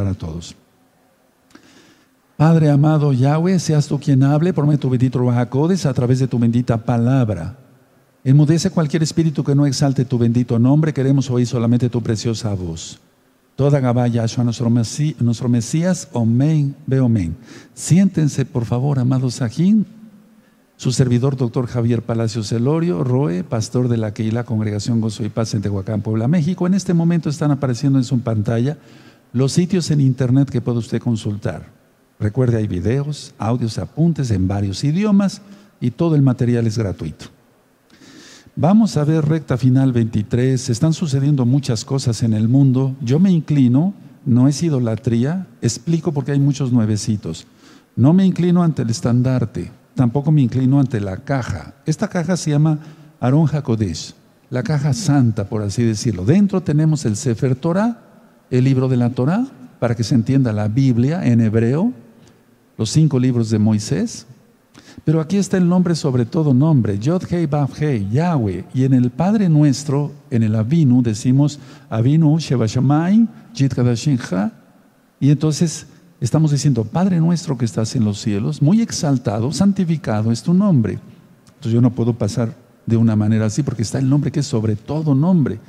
para todos. Padre amado Yahweh, seas tú quien hable por medio tu bendito Bajacodes a través de tu bendita palabra. Enmudece cualquier espíritu que no exalte tu bendito nombre. Queremos oír solamente tu preciosa voz. Toda Gabá Yahshua, nuestro, nuestro Mesías, Omen, ve Omen. Siéntense, por favor, amados Sajín. Su servidor, doctor Javier Palacios Elorio, Roe, pastor de la Keila Congregación Gozo y Paz en Tehuacán, Puebla, México. En este momento están apareciendo en su pantalla los sitios en internet que puede usted consultar. Recuerde, hay videos, audios, apuntes en varios idiomas y todo el material es gratuito. Vamos a ver recta final 23. Están sucediendo muchas cosas en el mundo. Yo me inclino, no es idolatría, explico porque hay muchos nuevecitos. No me inclino ante el estandarte, tampoco me inclino ante la caja. Esta caja se llama Aron HaKodesh, la caja santa, por así decirlo. Dentro tenemos el Sefer Torah, el libro de la Torah, para que se entienda la Biblia en hebreo, los cinco libros de Moisés, pero aquí está el nombre sobre todo nombre, Yod Hei Bav Hei, Yahweh. Y en el Padre Nuestro, en el Avinu, decimos Avinu Sheba Shamay, Jit Y entonces estamos diciendo, Padre Nuestro que estás en los cielos, muy exaltado, santificado es tu nombre. Entonces yo no puedo pasar de una manera así porque está el nombre que es sobre todo nombre.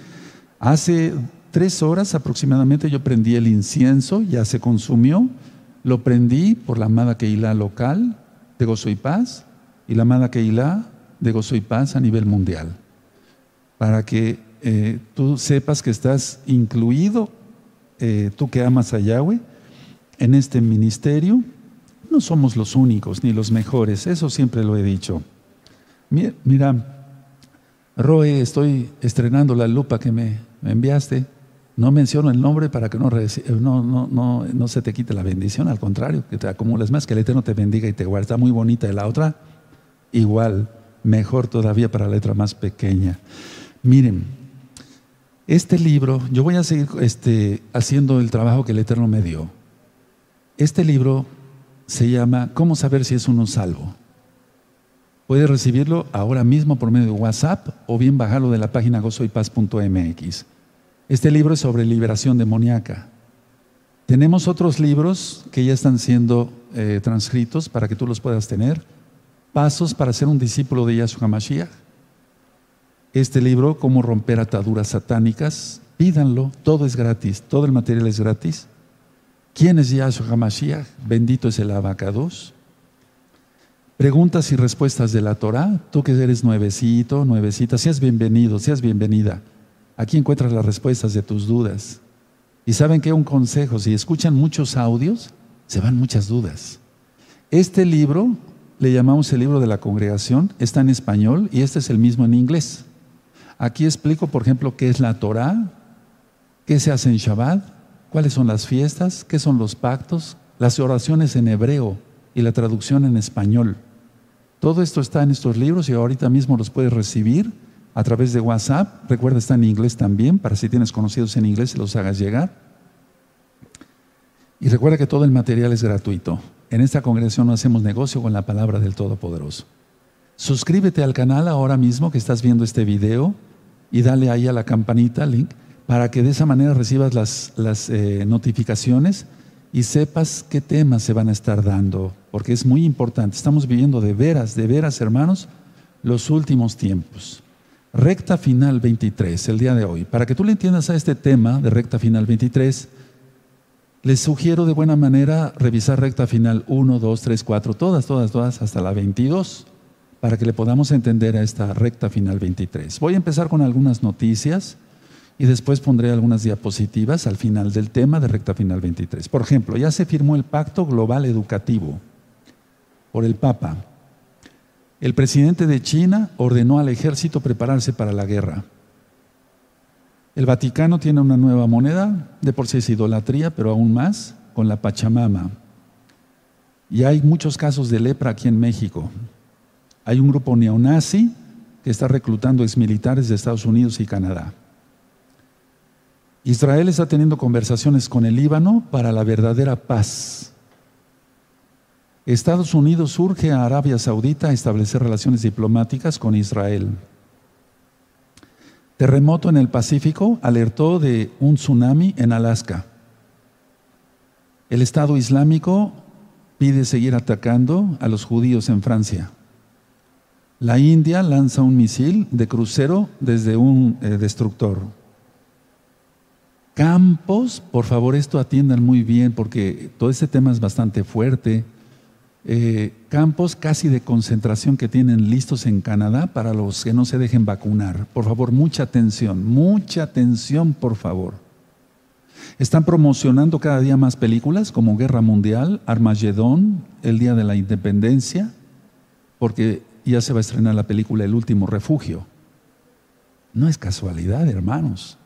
Hace tres horas aproximadamente yo prendí el incienso, ya se consumió, lo prendí por la amada Keilah local, de Gozo y Paz y la amada Keilah de Gozo y Paz a nivel mundial. Para que eh, tú sepas que estás incluido, eh, tú que amas a Yahweh, en este ministerio. No somos los únicos ni los mejores, eso siempre lo he dicho. Mira, Roe, estoy estrenando la lupa que me, enviaste. No menciono el nombre para que no, no, no, no, se te quite la bendición, al contrario, que te acumules más, que el Eterno te bendiga y te guarde. Está muy bonita. Y la otra, igual, mejor todavía para la letra más pequeña. Miren, este libro, yo voy a seguir este, haciendo el trabajo que el Eterno me dio. Este libro se llama ¿Cómo saber si es uno salvo? Puedes recibirlo ahora mismo por medio de WhatsApp o bien bajarlo de la página gozoypaz.mx. Este libro es sobre liberación demoníaca. Tenemos otros libros que ya están siendo eh, transcritos para que tú los puedas tener. Pasos para ser un discípulo de Yahshua Mashiach. Este libro, Cómo romper ataduras satánicas, pídanlo, todo es gratis, todo el material es gratis. ¿Quién es Yahshua Mashiach? Bendito es el abacados. Preguntas y respuestas de la Torah. Tú que eres nuevecito, nuevecita, seas bienvenido, seas bienvenida. Aquí encuentras las respuestas de tus dudas. Y saben que un consejo, si escuchan muchos audios, se van muchas dudas. Este libro, le llamamos el libro de la congregación, está en español y este es el mismo en inglés. Aquí explico, por ejemplo, qué es la Torah, qué se hace en Shabbat, cuáles son las fiestas, qué son los pactos, las oraciones en hebreo y la traducción en español. Todo esto está en estos libros y ahorita mismo los puedes recibir a través de WhatsApp. Recuerda, está en inglés también, para si tienes conocidos en inglés, se los hagas llegar. Y recuerda que todo el material es gratuito. En esta congregación no hacemos negocio con la palabra del Todopoderoso. Suscríbete al canal ahora mismo que estás viendo este video y dale ahí a la campanita, link, para que de esa manera recibas las, las eh, notificaciones y sepas qué temas se van a estar dando, porque es muy importante. Estamos viviendo de veras, de veras, hermanos, los últimos tiempos. Recta final 23, el día de hoy. Para que tú le entiendas a este tema de recta final 23, les sugiero de buena manera revisar recta final 1, 2, 3, 4, todas, todas, todas, hasta la 22, para que le podamos entender a esta recta final 23. Voy a empezar con algunas noticias y después pondré algunas diapositivas al final del tema de recta final 23. Por ejemplo, ya se firmó el Pacto Global Educativo por el Papa. El presidente de China ordenó al ejército prepararse para la guerra. El Vaticano tiene una nueva moneda, de por sí es idolatría, pero aún más, con la Pachamama. Y hay muchos casos de lepra aquí en México. Hay un grupo neonazi que está reclutando exmilitares de Estados Unidos y Canadá. Israel está teniendo conversaciones con el Líbano para la verdadera paz. Estados Unidos urge a Arabia Saudita a establecer relaciones diplomáticas con Israel. Terremoto en el Pacífico alertó de un tsunami en Alaska. El Estado Islámico pide seguir atacando a los judíos en Francia. La India lanza un misil de crucero desde un eh, destructor. Campos, por favor, esto atiendan muy bien porque todo este tema es bastante fuerte. Eh, campos casi de concentración que tienen listos en Canadá para los que no se dejen vacunar. Por favor, mucha atención, mucha atención, por favor. Están promocionando cada día más películas como Guerra Mundial, Armagedón, El Día de la Independencia, porque ya se va a estrenar la película El Último Refugio. No es casualidad, hermanos.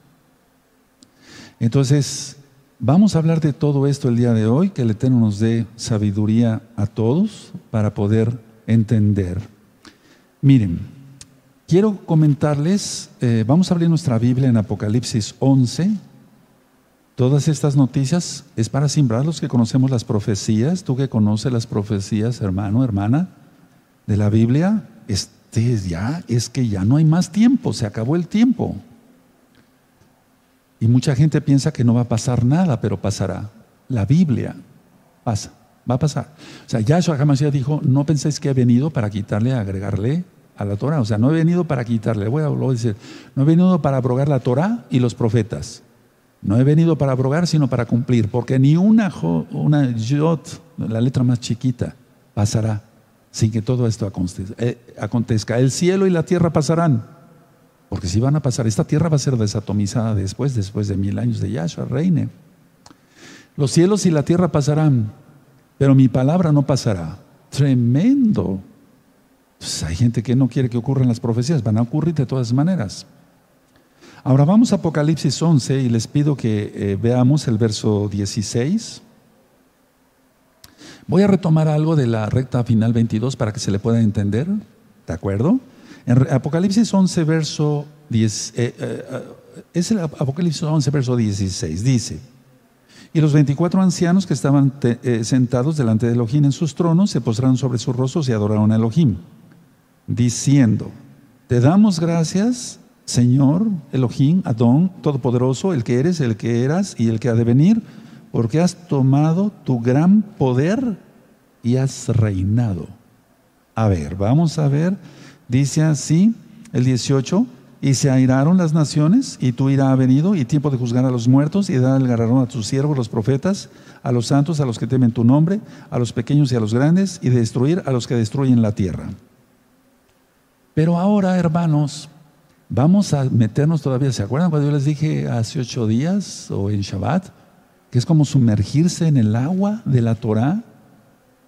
Entonces, vamos a hablar de todo esto el día de hoy, que el Eterno nos dé sabiduría a todos para poder entender. Miren, quiero comentarles, eh, vamos a abrir nuestra Biblia en Apocalipsis 11. Todas estas noticias es para simbrar los que conocemos las profecías. Tú que conoces las profecías, hermano, hermana, de la Biblia, este ya es que ya no hay más tiempo, se acabó el tiempo. Y mucha gente piensa que no va a pasar nada, pero pasará. La Biblia pasa, va a pasar. O sea, Yahshua ya dijo, no penséis que he venido para quitarle, agregarle a la Torah. O sea, no he venido para quitarle, voy a, decir, no he venido para abrogar la Torah y los profetas. No he venido para abrogar, sino para cumplir, porque ni una, una yot, la letra más chiquita, pasará sin que todo esto eh, acontezca. El cielo y la tierra pasarán, porque si van a pasar, esta tierra va a ser desatomizada después, después de mil años de Yahshua, reine. Los cielos y la tierra pasarán, pero mi palabra no pasará. Tremendo. Pues hay gente que no quiere que ocurran las profecías, van a ocurrir de todas maneras. Ahora vamos a Apocalipsis 11 y les pido que eh, veamos el verso 16. Voy a retomar algo de la recta final 22 para que se le pueda entender, ¿de acuerdo? Apocalipsis 11, verso 10, eh, eh, es el Apocalipsis 11, verso 16, dice, y los 24 ancianos que estaban sentados delante de Elohim en sus tronos se postraron sobre sus rostros y adoraron a Elohim, diciendo, te damos gracias Señor, Elohim, Adón, Todopoderoso, el que eres, el que eras y el que ha de venir, porque has tomado tu gran poder y has reinado. A ver, vamos a ver, dice así el 18, y se airaron las naciones, y ira ha venido, y tiempo de juzgar a los muertos, y dar el galardón a tus siervos, los profetas, a los santos, a los que temen tu nombre, a los pequeños y a los grandes, y de destruir a los que destruyen la tierra. Pero ahora, hermanos, Vamos a meternos todavía, ¿se acuerdan cuando yo les dije hace ocho días o en Shabbat? Que es como sumergirse en el agua de la Torah,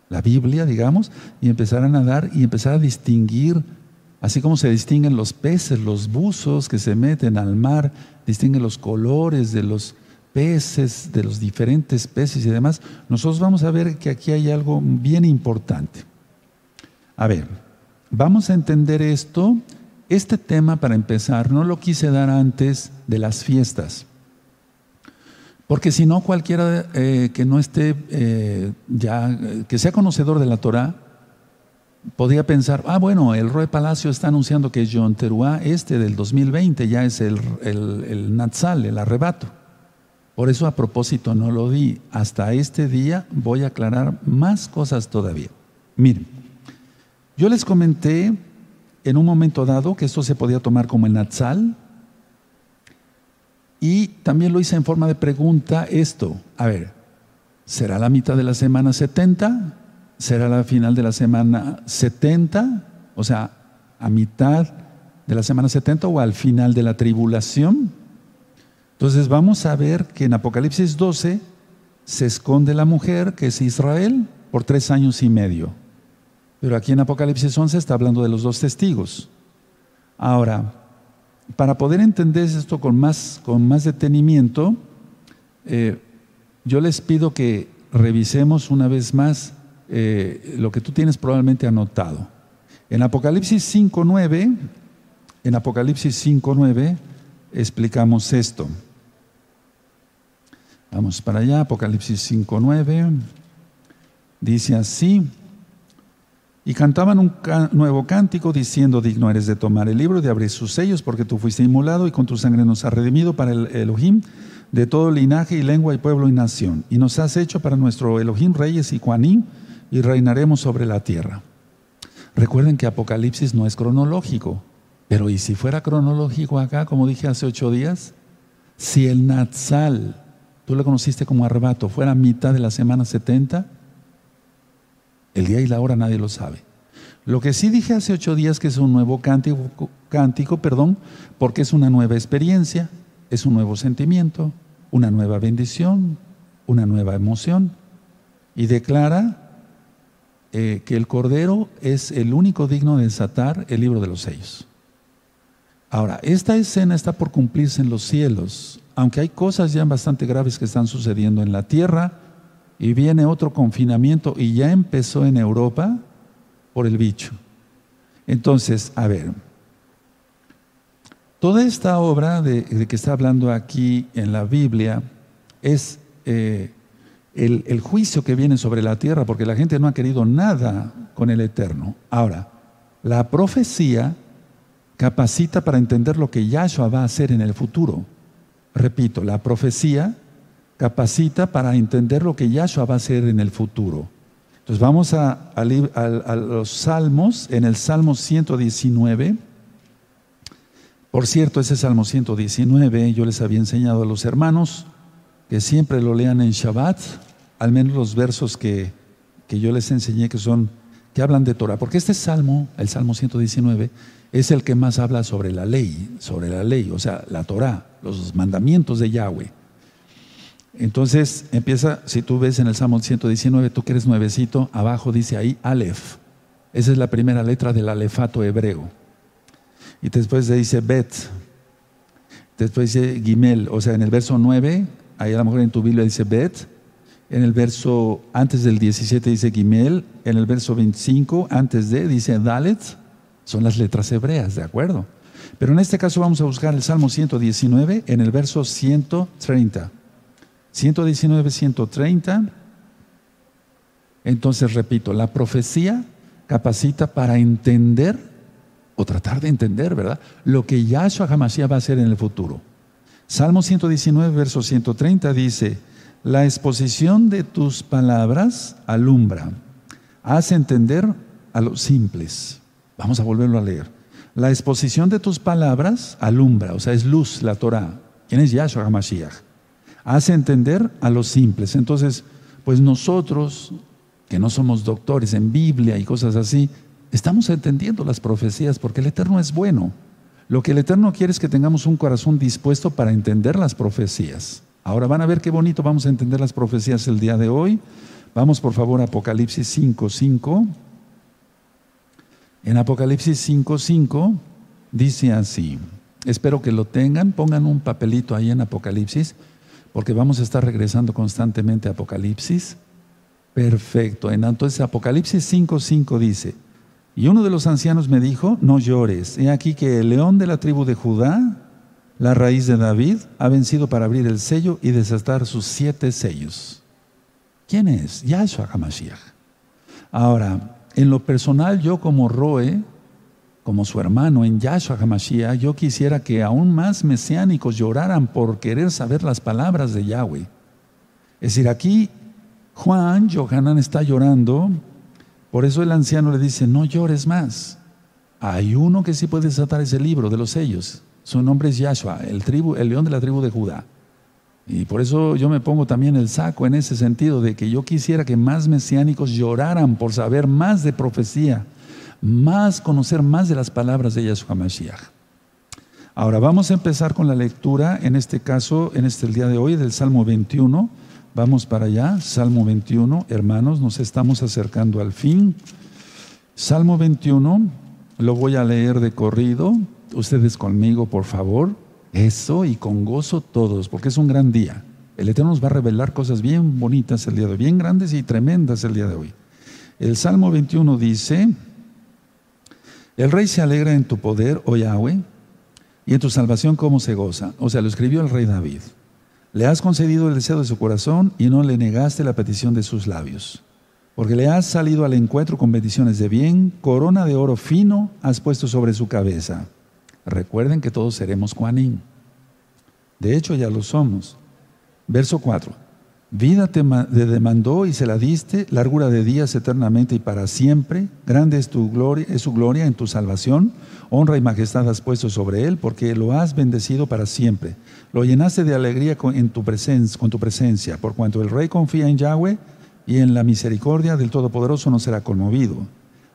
la Biblia, digamos, y empezar a nadar y empezar a distinguir, así como se distinguen los peces, los buzos que se meten al mar, distinguen los colores de los peces, de los diferentes peces y demás. Nosotros vamos a ver que aquí hay algo bien importante. A ver, vamos a entender esto este tema, para empezar, no lo quise dar antes de las fiestas. Porque si no, cualquiera eh, que no esté eh, ya, que sea conocedor de la Torah, podría pensar, ah, bueno, el Roy Palacio está anunciando que John Teruá, este del 2020, ya es el, el, el Natsal, el arrebato. Por eso a propósito no lo di. Hasta este día voy a aclarar más cosas todavía. Miren, yo les comenté en un momento dado que esto se podía tomar como el Natsal. Y también lo hice en forma de pregunta esto. A ver, ¿será la mitad de la semana 70? ¿Será la final de la semana 70? O sea, a mitad de la semana 70 o al final de la tribulación. Entonces vamos a ver que en Apocalipsis 12 se esconde la mujer, que es Israel, por tres años y medio. Pero aquí en Apocalipsis 11 está hablando de los dos testigos. Ahora, para poder entender esto con más, con más detenimiento, eh, yo les pido que revisemos una vez más eh, lo que tú tienes probablemente anotado. En Apocalipsis 5.9, en Apocalipsis 5.9 explicamos esto. Vamos para allá, Apocalipsis 5.9. Dice así, y cantaban un nuevo cántico diciendo, digno eres de tomar el libro, de abrir sus sellos, porque tú fuiste inmolado y con tu sangre nos has redimido para el Elohim, de todo linaje y lengua y pueblo y nación. Y nos has hecho para nuestro Elohim reyes y Juanín y reinaremos sobre la tierra. Recuerden que Apocalipsis no es cronológico, pero ¿y si fuera cronológico acá, como dije hace ocho días? Si el Natsal, tú lo conociste como arrebato, fuera mitad de la semana 70, el día y la hora nadie lo sabe. Lo que sí dije hace ocho días que es un nuevo cántico, cántico, perdón, porque es una nueva experiencia, es un nuevo sentimiento, una nueva bendición, una nueva emoción. Y declara eh, que el Cordero es el único digno de desatar el libro de los sellos. Ahora, esta escena está por cumplirse en los cielos, aunque hay cosas ya bastante graves que están sucediendo en la tierra y viene otro confinamiento y ya empezó en Europa por el bicho. Entonces, a ver, toda esta obra de, que está hablando aquí en la Biblia es eh, el, juicio que viene sobre la tierra, porque la gente no ha querido nada con el Eterno. Ahora, la profecía capacita para entender lo que Yahshua va a hacer en el futuro. Repito, la profecía capacita para entender lo que Yahshua va a hacer en el futuro. Entonces vamos a, a los salmos, en el Salmo 119. Por cierto, ese Salmo 119 yo les había enseñado a los hermanos que siempre lo lean en Shabbat, al menos los versos que, yo les enseñé que son, que hablan de Torah, porque este salmo, el Salmo 119, es el que más habla sobre la ley, sobre la ley, o sea, la Torah, los mandamientos de Yahweh. Entonces empieza, si tú ves en el Salmo 119, tú que eres nuevecito, abajo dice ahí Aleph. Esa es la primera letra del alefato hebreo. Y después dice Bet. Después dice Gimel. O sea, en el verso 9, ahí a lo mejor en tu Biblia dice Bet. En el verso antes del 17 dice Gimel, en el verso 25 antes de dice Dalet, son las letras hebreas, ¿de acuerdo? Pero en este caso vamos a buscar el Salmo 119 en el verso 130. 119, 130. Entonces repito, la profecía capacita para entender o tratar de entender, ¿verdad? Lo que Yahshua Hamashiach va a hacer en el futuro. Salmo 119, verso 130 dice, la exposición de tus palabras alumbra, hace entender a los simples. Vamos a volverlo a leer. La exposición de tus palabras alumbra, o sea, es luz la Torah. ¿Quién es Yahshua HaMashiach? Hace entender a los simples. Entonces, pues nosotros, que no somos doctores en Biblia y cosas así, estamos entendiendo las profecías porque el Eterno es bueno. Lo que el Eterno quiere es que tengamos un corazón dispuesto para entender las profecías. Ahora van a ver qué bonito vamos a entender las profecías el día de hoy. Vamos por favor a Apocalipsis 5.5. En Apocalipsis 5.5 dice así, espero que lo tengan, pongan un papelito ahí en Apocalipsis, porque vamos a estar regresando constantemente a Apocalipsis. Perfecto. Entonces Apocalipsis 5.5 dice, y uno de los ancianos me dijo, no llores, he aquí que el león de la tribu de Judá, la raíz de David, ha vencido para abrir el sello y desatar sus siete sellos. ¿Quién es? Yahshua HaMashiach. Ahora, en lo personal, yo como Roe, como su hermano en Yahshua HaMashiach, yo quisiera que aún más mesiánicos lloraran por querer saber las palabras de Yahweh. Es decir, aquí Juan, Johanan está llorando, por eso el anciano le dice, no llores más. Hay uno que sí puede desatar ese libro de los sellos. Su nombre es Yahshua, el, tribu, el león de la tribu de Judá. Y por eso yo me pongo también el saco en ese sentido de que yo quisiera que más mesiánicos lloraran por saber más de profecía, más conocer más de las palabras de Yahshua Mashiach. Ahora vamos a empezar con la lectura, en este caso, en este día de hoy, del Salmo 21. Vamos para allá, Salmo 21, hermanos, nos estamos acercando al fin. Salmo 21, lo voy a leer de corrido ustedes conmigo, por favor. Eso y con gozo todos, porque es un gran día. El Eterno nos va a revelar cosas bien bonitas el día de hoy, bien grandes y tremendas el día de hoy. El Salmo 21 dice, el rey se alegra en tu poder, oh Yahweh, y en tu salvación cómo se goza. O sea, lo escribió el rey David. Le has concedido el deseo de su corazón y no le negaste la petición de sus labios. Porque le has salido al encuentro con bendiciones de bien, corona de oro fino has puesto sobre su cabeza. Recuerden que todos seremos Juanín. De hecho, ya lo somos. Verso 4. Vida te demandó y se la diste, largura de días eternamente y para siempre. Grande es tu gloria, es su gloria en tu salvación. Honra y majestad has puesto sobre él, porque lo has bendecido para siempre. Lo llenaste de alegría con, en tu presencia, con tu presencia, por cuanto el rey confía en Yahweh y en la misericordia del Todopoderoso no será conmovido.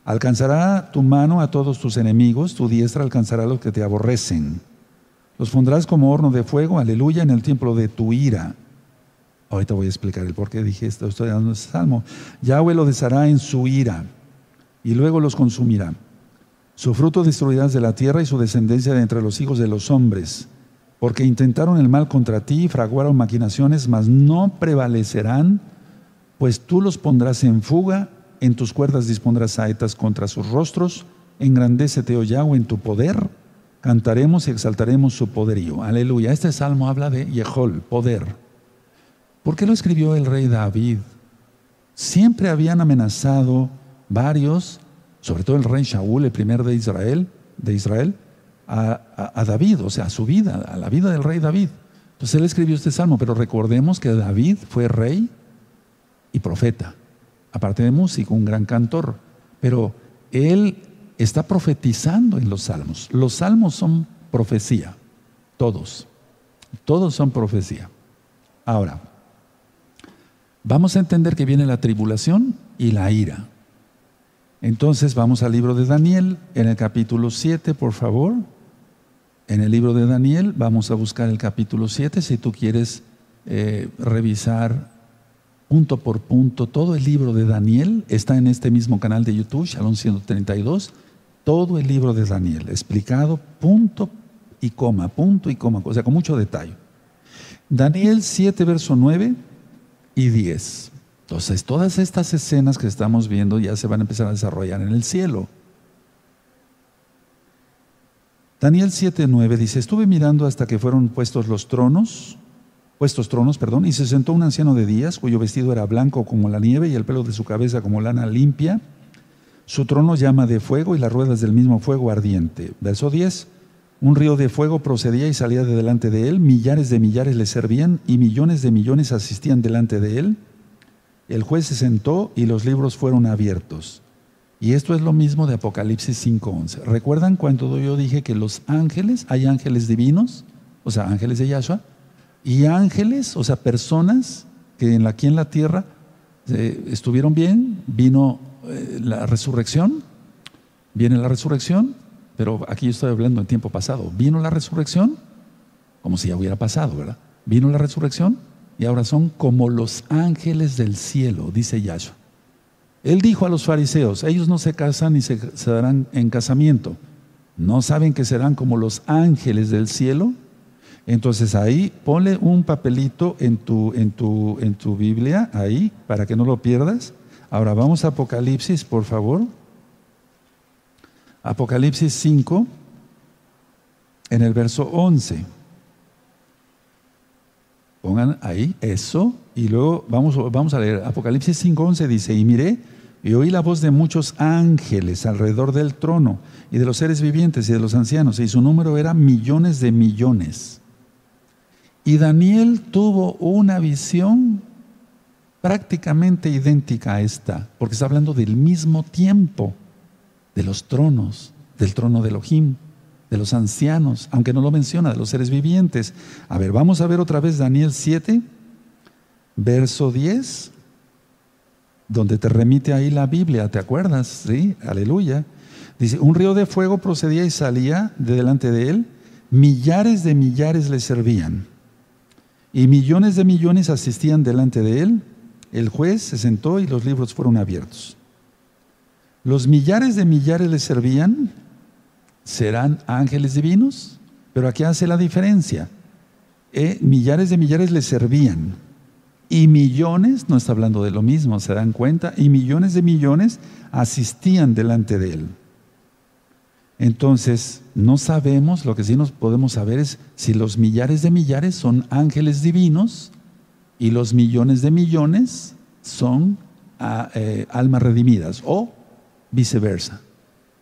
Alcanzará tu mano a todos tus enemigos, tu diestra alcanzará a los que te aborrecen. Los pondrás como horno de fuego, aleluya, en el templo de tu ira. Ahorita voy a explicar el por qué dije esto, estoy dando este salmo. Yahweh lo deshará en su ira y luego los consumirá. Su fruto destruirás de la tierra y su descendencia de entre los hijos de los hombres, porque intentaron el mal contra ti y fraguaron maquinaciones, mas no prevalecerán, pues tú los pondrás en fuga, en tus cuerdas dispondrás saetas contra sus rostros, engrandécete, oh Yahweh, en tu poder, cantaremos y exaltaremos su poderío. Aleluya. Este salmo habla de Yehol, poder. ¿Por qué lo escribió el rey David? Siempre habían amenazado varios, sobre todo el rey Shaul, el primer de Israel, de Israel, a, David, o sea, a su vida, a la vida del rey David. Entonces él escribió este salmo, pero recordemos que David fue rey y profeta, aparte de músico, un gran cantor, pero él está profetizando en los salmos. Los salmos son profecía, todos, todos son profecía. Ahora, vamos a entender que viene la tribulación y la ira. Entonces vamos al libro de Daniel, en el capítulo 7, por favor. En el libro de Daniel vamos a buscar el capítulo 7, si tú quieres eh, revisar punto por punto todo el libro de Daniel, está en este mismo canal de YouTube, Shalom 132, todo el libro de Daniel, explicado punto y coma, punto y coma, o sea, con mucho detalle. Daniel 7, verso 9 y 10. Entonces, todas estas escenas que estamos viendo ya se van a empezar a desarrollar en el cielo. Daniel 7:9 dice, estuve mirando hasta que fueron puestos los tronos, puestos tronos, perdón, y se sentó un anciano de días, cuyo vestido era blanco como la nieve y el pelo de su cabeza como lana limpia. Su trono llama de fuego y las ruedas del mismo fuego ardiente. Verso 10. Un río de fuego procedía y salía de delante de él, millares de millares le servían y millones de millones asistían delante de él. El juez se sentó y los libros fueron abiertos. Y esto es lo mismo de Apocalipsis 5.11. ¿Recuerdan cuando yo dije que los ángeles, hay ángeles divinos, o sea, ángeles de Yahshua, y ángeles, o sea, personas que aquí en la tierra eh, estuvieron bien, vino eh, la resurrección, viene la resurrección, pero aquí yo estoy hablando en tiempo pasado. Vino la resurrección, como si ya hubiera pasado, ¿verdad? Vino la resurrección y ahora son como los ángeles del cielo, dice Yahshua. Él dijo a los fariseos, ellos no se casan ni se, darán en casamiento. ¿No saben que serán como los ángeles del cielo? Entonces ahí ponle un papelito en tu, en tu, en tu Biblia, ahí, para que no lo pierdas. Ahora vamos a Apocalipsis, por favor. Apocalipsis 5, en el verso 11. Pongan ahí eso y luego vamos, vamos a leer. Apocalipsis 5, 11 dice, y miré y oí la voz de muchos ángeles alrededor del trono y de los seres vivientes y de los ancianos, y su número era millones de millones. Y Daniel tuvo una visión prácticamente idéntica a esta, porque está hablando del mismo tiempo de los tronos, del trono de Elohim, de los ancianos, aunque no lo menciona, de los seres vivientes. A ver, vamos a ver otra vez Daniel 7, verso 10, donde te remite ahí la Biblia, ¿te acuerdas? Sí, aleluya. Dice, un río de fuego procedía y salía de delante de él, millares de millares le servían, y millones de millones asistían delante de él. El juez se sentó y los libros fueron abiertos. Los millares de millares le servían, serán ángeles divinos, pero aquí hace la diferencia. Eh, millares de millares le servían y millones, no está hablando de lo mismo, se dan cuenta, y millones de millones asistían delante de él. Entonces, no sabemos, lo que sí nos podemos saber es si los millares de millares son ángeles divinos y los millones de millones son ah, eh, almas redimidas o viceversa.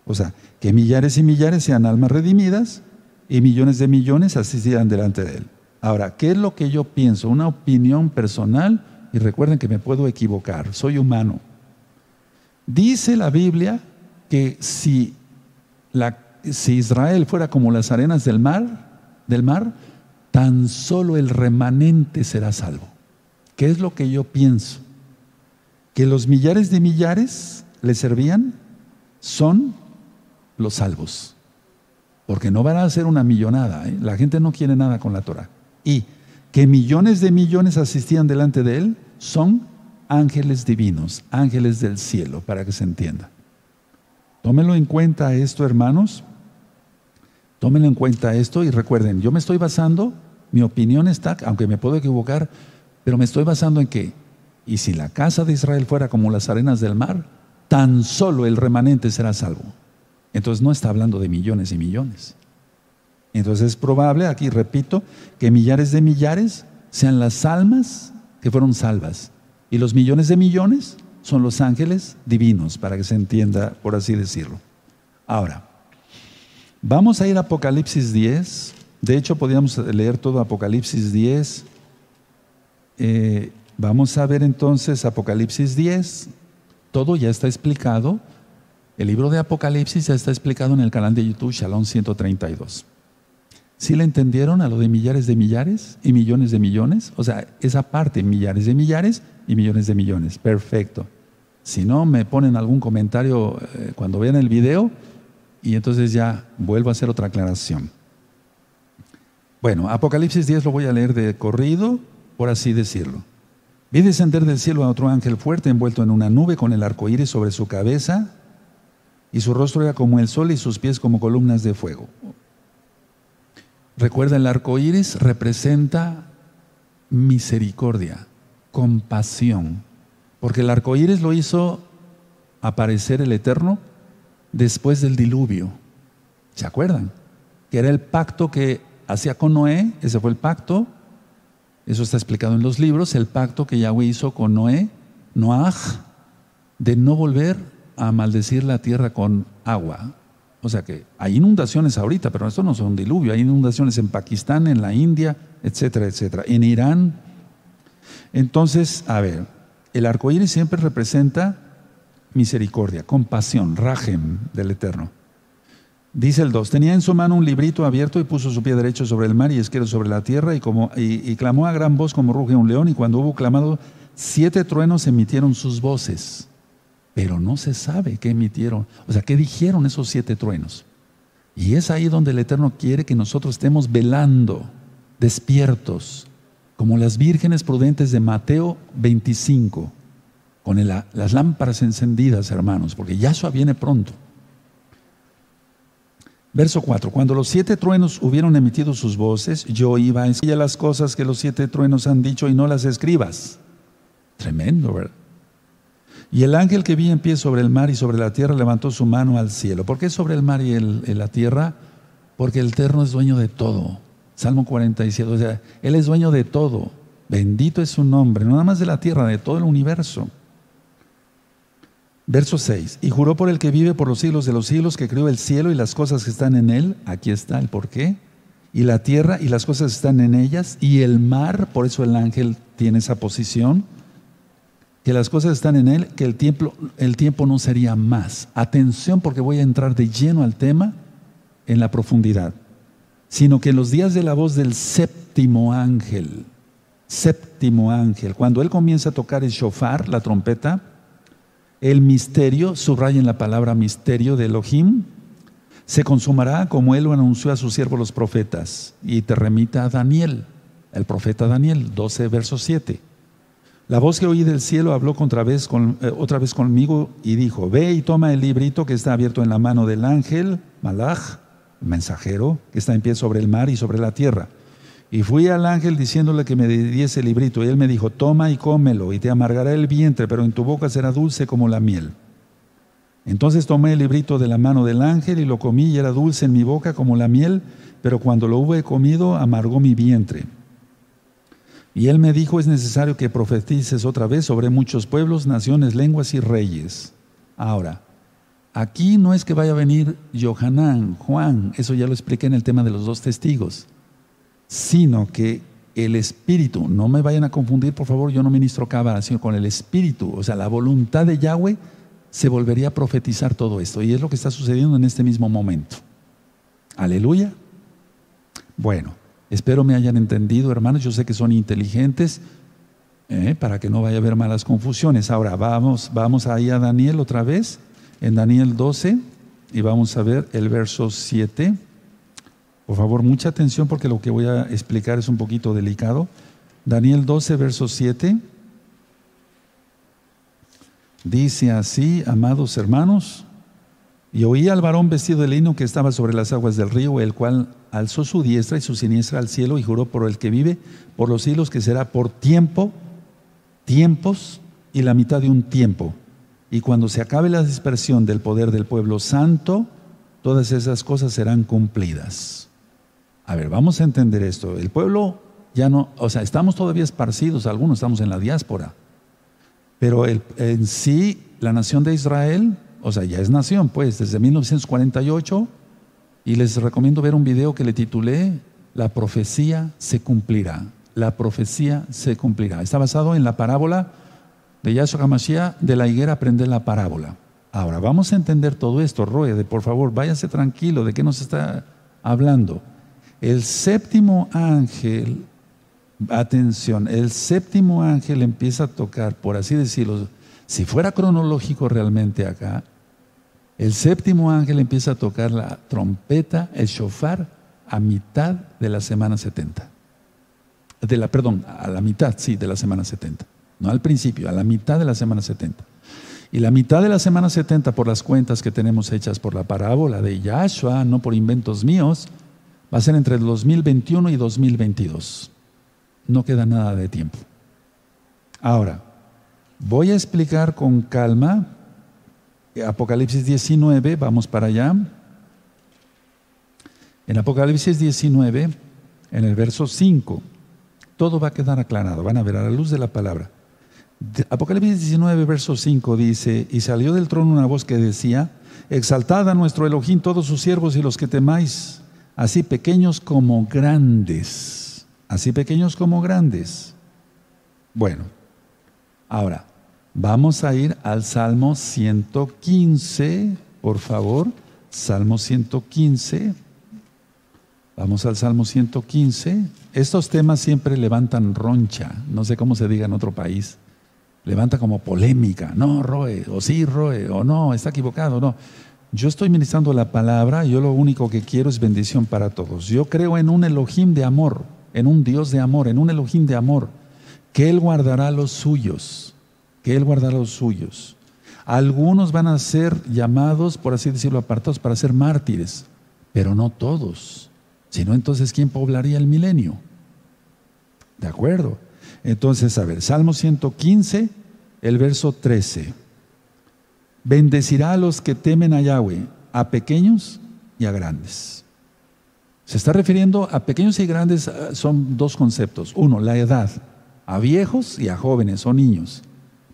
O sea, que millares y millares sean almas redimidas y millones de millones asistirán delante de Él. Ahora, ¿qué es lo que yo pienso? Una opinión personal y recuerden que me puedo equivocar, soy humano. Dice la Biblia que si, la, si Israel fuera como las arenas del mar, del mar, tan solo el remanente será salvo. ¿Qué es lo que yo pienso? Que los millares de millares le servían son los salvos. Porque no van a ser una millonada. ¿eh? La gente no quiere nada con la Torah. Y que millones de millones asistían delante de él son ángeles divinos, ángeles del cielo, para que se entienda. Tómenlo en cuenta esto, hermanos. Tómenlo en cuenta esto y recuerden, yo me estoy basando, mi opinión está, aunque me puedo equivocar, pero me estoy basando en que, y si la casa de Israel fuera como las arenas del mar, tan solo el remanente será salvo. Entonces no está hablando de millones y millones. Entonces es probable, aquí repito, que millares de millares sean las almas que fueron salvas. Y los millones de millones son los ángeles divinos, para que se entienda, por así decirlo. Ahora, vamos a ir a Apocalipsis 10. De hecho, podríamos leer todo Apocalipsis 10. Eh, vamos a ver entonces Apocalipsis 10. Todo ya está explicado. El libro de Apocalipsis ya está explicado en el canal de YouTube Shalom 132. ¿Sí le entendieron a lo de millares de millares y millones de millones? O sea, esa parte, millares de millares y millones de millones. Perfecto. Si no, me ponen algún comentario eh, cuando vean el video y entonces ya vuelvo a hacer otra aclaración. Bueno, Apocalipsis 10 lo voy a leer de corrido, por así decirlo. Vi descender del cielo a otro ángel fuerte envuelto en una nube con el arco iris sobre su cabeza y su rostro era como el sol y sus pies como columnas de fuego. Recuerda, el arco iris representa misericordia, compasión, porque el arco iris lo hizo aparecer el Eterno después del diluvio. ¿Se acuerdan? Que era el pacto que hacía con Noé, ese fue el pacto, eso está explicado en los libros, el pacto que Yahweh hizo con Noé, Noaj, de no volver a maldecir la tierra con agua. O sea que hay inundaciones ahorita, pero esto no son diluvio. Hay inundaciones en Pakistán, en la India, etcétera, etcétera. En Irán. Entonces, a ver, el arco iris siempre representa misericordia, compasión, rajem del Eterno. Dice el 2, tenía en su mano un librito abierto y puso su pie derecho sobre el mar y izquierdo sobre la tierra y, como, y clamó a gran voz como ruge un león y cuando hubo clamado, siete truenos emitieron sus voces pero no se sabe qué emitieron, o sea, qué dijeron esos siete truenos. Y es ahí donde el Eterno quiere que nosotros estemos velando, despiertos, como las vírgenes prudentes de Mateo 25, con las lámparas encendidas, hermanos, porque Yahshua viene pronto. Verso 4. Cuando los siete truenos hubieron emitido sus voces, yo iba a escribir las cosas que los siete truenos han dicho y no las escribas. Tremendo, ¿verdad? Y el ángel que vi en pie sobre el mar y sobre la tierra levantó su mano al cielo. ¿Por qué sobre el mar y la tierra? Porque el Eterno es dueño de todo. Salmo 47. O sea, Él es dueño de todo. Bendito es su nombre, no nada más de la tierra, de todo el universo. Verso 6. Y juró por el que vive por los siglos de los siglos, que creó el cielo y las cosas que están en él. Aquí está el porqué. Y la tierra y las cosas que están en ellas. Y el mar, por eso el ángel tiene esa posición que las cosas están en Él, que el tiempo, el tiempo no sería más. Atención porque voy a entrar de lleno al tema en la profundidad. Sino que en los días de la voz del séptimo ángel, séptimo ángel, cuando Él comienza a tocar el shofar, la trompeta, el misterio, subrayen la palabra misterio de Elohim, se consumará como Él lo anunció a sus siervos los profetas. Y te remita a Daniel, el profeta Daniel, 12 verso 7. La voz que oí del cielo habló otra vez, eh, otra vez conmigo y dijo, ve y toma el librito que está abierto en la mano del ángel, Malach, mensajero, que está en pie sobre el mar y sobre la tierra. Y fui al ángel diciéndole que me diese el librito, y él me dijo, toma y cómelo, y te amargará el vientre, pero en tu boca será dulce como la miel. Entonces tomé el librito de la mano del ángel y lo comí, y era dulce en mi boca como la miel, pero cuando lo hube comido, amargó mi vientre. Y él me dijo, es necesario que profetices otra vez sobre muchos pueblos, naciones, lenguas y reyes. Ahora, aquí no es que vaya a venir Johanán, Juan, eso ya lo expliqué en el tema de los dos testigos, sino que el espíritu. No me vayan a confundir, por favor, yo no ministro cábala, sino con el espíritu. O sea, la voluntad de Yahweh se volvería a profetizar todo esto. Y es lo que está sucediendo en este mismo momento. Aleluya. Bueno, espero me hayan entendido, hermanos. Yo sé que son inteligentes ¿eh? para que no vaya a haber malas confusiones. Ahora vamos, vamos ahí a Daniel otra vez, en Daniel 12, y vamos a ver el verso 7. Por favor, mucha atención porque lo que voy a explicar es un poquito delicado. Daniel 12, verso 7. Dice así, amados hermanos, y oí al varón vestido de lino que estaba sobre las aguas del río, el cual alzó su diestra y su siniestra al cielo y juró por el que vive por los siglos que será por tiempo, tiempos y la mitad de un tiempo. Y cuando se acabe la dispersión del poder del pueblo santo, todas esas cosas serán cumplidas. A ver, vamos a entender esto. El pueblo ya no, o sea, estamos todavía esparcidos, algunos estamos en la diáspora. Pero en sí, la nación de Israel, o sea, ya es nación, pues, desde 1948, y les recomiendo ver un video que le titulé La profecía se cumplirá. La profecía se cumplirá. Está basado en la parábola de Yahshua HaMashiach, de la higuera aprender la parábola. Ahora, vamos a entender todo esto. Roe, de por favor, váyase tranquilo, ¿de qué nos está hablando? El séptimo ángel Atención, el séptimo ángel empieza a tocar, por así decirlo, si fuera cronológico realmente acá, el séptimo ángel empieza a tocar la trompeta, el shofar, a mitad de la semana 70. De la, perdón, a la mitad, sí, de la semana 70. No al principio, a la mitad de la semana 70. Y la mitad de la semana 70, por las cuentas que tenemos hechas por la parábola de Yahshua, no por inventos míos, va a ser entre el 2021 y 2022 no queda nada de tiempo. Ahora, voy a explicar con calma Apocalipsis 19, vamos para allá. En Apocalipsis 19, en el verso 5, todo va a quedar aclarado, van a ver a la luz de la palabra. Apocalipsis 19, verso 5 dice, y salió del trono una voz que decía, exaltad a nuestro Elohim todos sus siervos y los que temáis, así pequeños como grandes así pequeños como grandes. Bueno, ahora vamos a ir al Salmo 115, por favor. Salmo 115. Vamos al Salmo 115. Estos temas siempre levantan roncha, no sé cómo se diga en otro país. Levanta como polémica. No, Roe, o sí, Roe, o no, está equivocado, no. Yo estoy ministrando la palabra, yo lo único que quiero es bendición para todos. Yo creo en un Elohim de amor en un Dios de amor, en un Elohim de amor, que Él guardará los suyos, que Él guardará los suyos. Algunos van a ser llamados, por así decirlo, apartados para ser mártires, pero no todos. Si no, entonces, ¿quién poblaría el milenio? ¿De acuerdo? Entonces, a ver, Salmo 115, el verso 13. Bendecirá a los que temen a Yahweh, a pequeños y a grandes. Se está refiriendo a pequeños y grandes, ah, son dos conceptos. Uno, la edad, a viejos y a jóvenes o niños.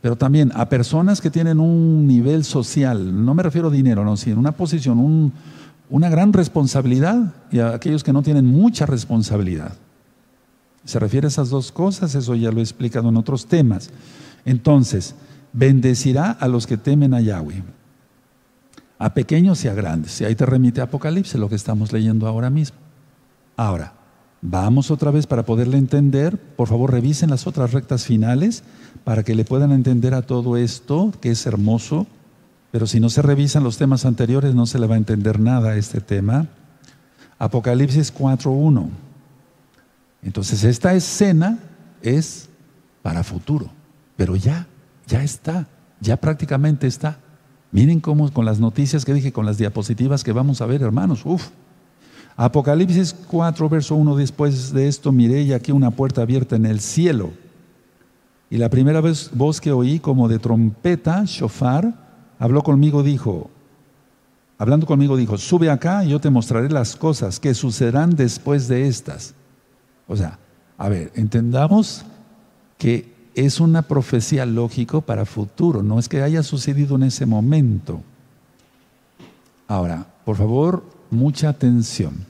Pero también a personas que tienen un nivel social, no me refiero a dinero, no, sino una posición, una gran responsabilidad y a aquellos que no tienen mucha responsabilidad. Se refiere a esas dos cosas, eso ya lo he explicado en otros temas. Entonces, bendecirá a los que temen a Yahweh a pequeños y a grandes. Y ahí te remite Apocalipsis, lo que estamos leyendo ahora mismo. Ahora, vamos otra vez para poderle entender. Por favor, revisen las otras rectas finales para que le puedan entender a todo esto, que es hermoso. Pero si no se revisan los temas anteriores, no se le va a entender nada a este tema. Apocalipsis 4.1. Entonces, esta escena es para futuro, pero ya, ya está, ya prácticamente está. Miren cómo con las noticias que dije, con las diapositivas que vamos a ver, hermanos, uff. Apocalipsis 4, verso 1, después de esto miré y aquí una puerta abierta en el cielo. Y la primera voz que oí como de trompeta, shofar, habló conmigo, dijo, hablando conmigo dijo, sube acá y yo te mostraré las cosas que sucederán después de estas. O sea, a ver, entendamos que es una profecía lógico para futuro, no es que haya sucedido en ese momento. Ahora, por favor, mucha atención.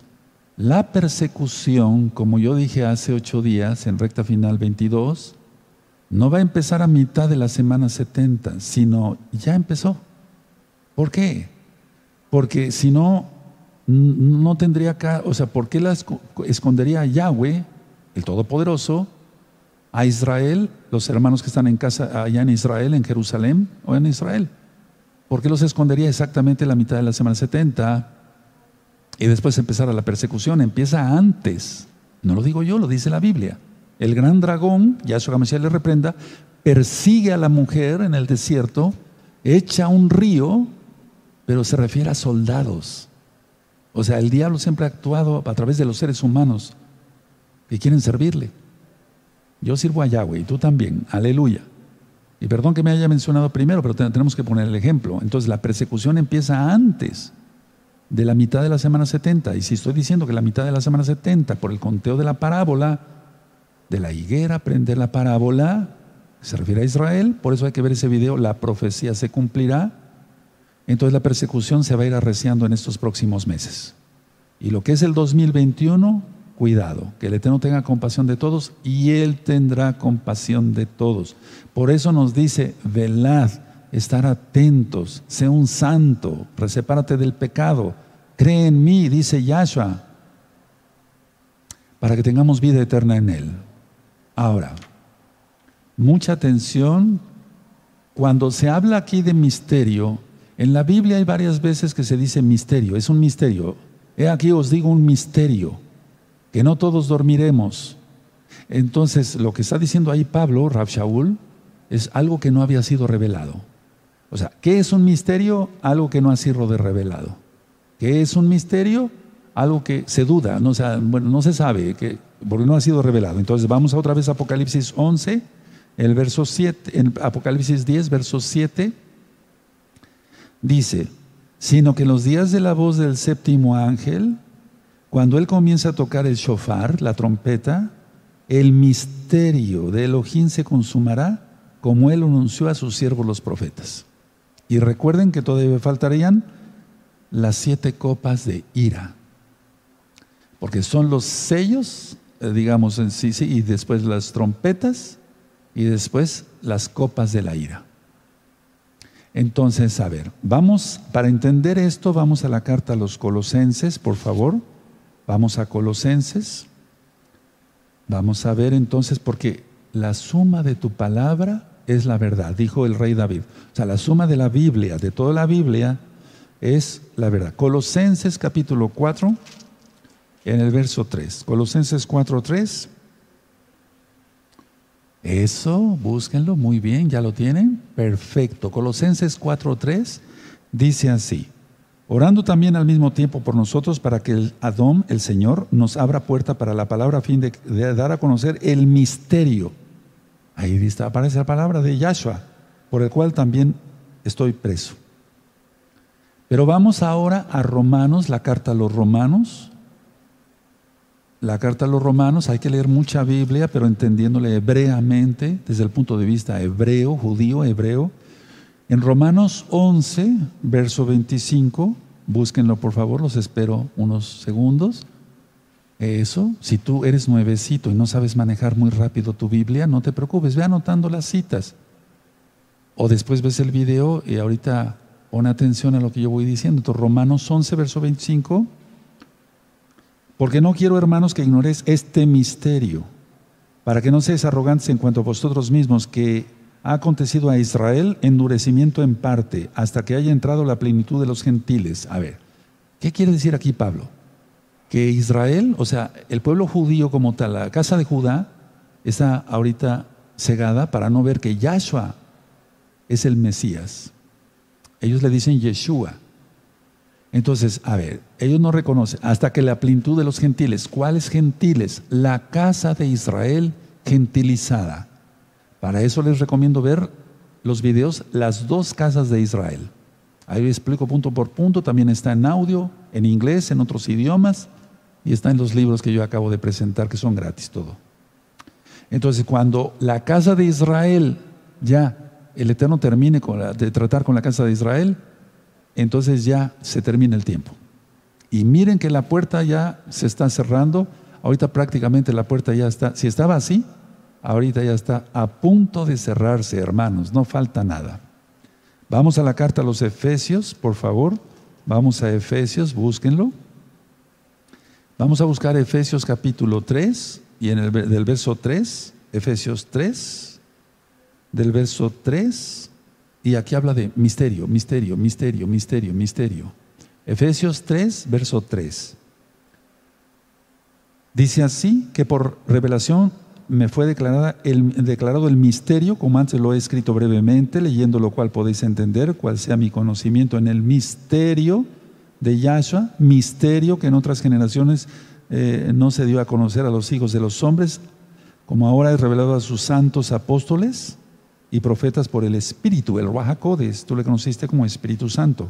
La persecución, como yo dije hace ocho días, en recta final 22, no va a empezar a mitad de la semana 70, sino ya empezó. ¿Por qué? Porque si no, no tendría acá, o sea, ¿por qué la escondería a Yahweh, el Todopoderoso, a Israel, los hermanos que están en casa allá en Israel, en Jerusalén o en Israel? ¿Por qué los escondería exactamente la mitad de la semana 70 y después empezar a la persecución? Empieza antes. No lo digo yo, lo dice la Biblia. El gran dragón, Yahshua Mashiach le reprenda, persigue a la mujer en el desierto, echa un río, pero se refiere a soldados. O sea, el diablo siempre ha actuado a través de los seres humanos que quieren servirle. Yo sirvo a Yahweh y tú también. Aleluya. Y perdón que me haya mencionado primero, pero tenemos que poner el ejemplo. Entonces la persecución empieza antes de la mitad de la semana 70. Y si estoy diciendo que la mitad de la semana 70, por el conteo de la parábola, de la higuera, aprender la parábola, se refiere a Israel, por eso hay que ver ese video, la profecía se cumplirá, entonces la persecución se va a ir arreciando en estos próximos meses. Y lo que es el 2021, cuidado, que el Eterno tenga compasión de todos y Él tendrá compasión de todos. Por eso nos dice, velad, estar atentos, sé un santo, resepárate del pecado, cree en mí, dice Yahshua, para que tengamos vida eterna en Él. Ahora, mucha atención, cuando se habla aquí de misterio, en la Biblia hay varias veces que se dice misterio, es un misterio. He aquí os digo un misterio, que no todos dormiremos. Entonces, lo que está diciendo ahí Pablo, Rab Shaul, es algo que no había sido revelado. O sea, ¿qué es un misterio? Algo que no ha sido revelado. ¿Qué es un misterio? Algo que se duda, no, bueno, no se sabe, que porque no ha sido revelado. Entonces vamos otra vez a Apocalipsis 11, el verso 7, en Apocalipsis 10, verso 7, dice, sino que en los días de la voz del séptimo ángel, cuando él comienza a tocar el shofar, la trompeta, el misterio de Elohim se consumará como él anunció a sus siervos los profetas. Y recuerden que todavía faltarían las siete copas de ira, porque son los sellos eh, digamos, en sí, sí, y después las trompetas y después las copas de la ira. Entonces, a ver, vamos, para entender esto, vamos a la carta a los colosenses, por favor. Vamos a Colosenses. Vamos a ver entonces, porque la suma de tu palabra es la verdad, dijo el rey David. O sea, la suma de la Biblia, de toda la Biblia, es la verdad. Colosenses capítulo 4 en el verso 3. Colosenses 4.3. Eso, búsquenlo muy bien, ¿ya lo tienen? Perfecto. Colosenses 4.3 dice así. Orando también al mismo tiempo por nosotros para que el Adón, el Señor, nos abra puerta para la palabra a fin de, dar a conocer el misterio. Ahí aparece la palabra de Yahshua, por el cual también estoy preso. Pero vamos ahora a Romanos, la carta a los Romanos, la carta a los romanos, hay que leer mucha Biblia, pero entendiéndole hebreamente, desde el punto de vista hebreo, judío, hebreo. En Romanos 11, verso 25, búsquenlo por favor, los espero unos segundos. Eso, si tú eres nuevecito y no sabes manejar muy rápido tu Biblia, no te preocupes, ve anotando las citas. O después ves el video y ahorita pon atención a lo que yo voy diciendo. Entonces, Romanos 11, verso 25. Porque no quiero, hermanos, que ignoréis este misterio, para que no seáis arrogantes en cuanto a vosotros mismos, que ha acontecido a Israel endurecimiento en parte, hasta que haya entrado la plenitud de los gentiles. A ver, ¿qué quiere decir aquí Pablo? Que Israel, o sea, el pueblo judío como tal, la casa de Judá, está ahorita cegada para no ver que Yahshua es el Mesías. Ellos le dicen Yeshua. Entonces, a ver, ellos no reconocen hasta que la plenitud de los gentiles, ¿cuáles gentiles? La casa de Israel gentilizada. Para eso les recomiendo ver los videos Las dos casas de Israel. Ahí explico punto por punto, también está en audio, en inglés, en otros idiomas y está en los libros que yo acabo de presentar que son gratis todo. Entonces, cuando la casa de Israel ya el Eterno termine de tratar con la casa de Israel, entonces ya se termina el tiempo. Y miren que la puerta ya se está cerrando. Ahorita prácticamente la puerta ya está, si estaba así, ahorita ya está a punto de cerrarse, hermanos, no falta nada. Vamos a la carta a los Efesios, por favor. Vamos a Efesios, búsquenlo. Vamos a buscar Efesios capítulo 3 y en el del verso 3, Efesios 3, del verso 3, y aquí habla de misterio, misterio, misterio, misterio, misterio. Efesios 3, verso 3. Dice así que por revelación me fue declarada el, declarado el misterio, como antes lo he escrito brevemente, leyendo lo cual podéis entender cuál sea mi conocimiento en el misterio de Yahshua, misterio que en otras generaciones eh, no se dio a conocer a los hijos de los hombres, como ahora es revelado a sus santos apóstoles y profetas por el Espíritu, el Rahakodes, tú le conociste como Espíritu Santo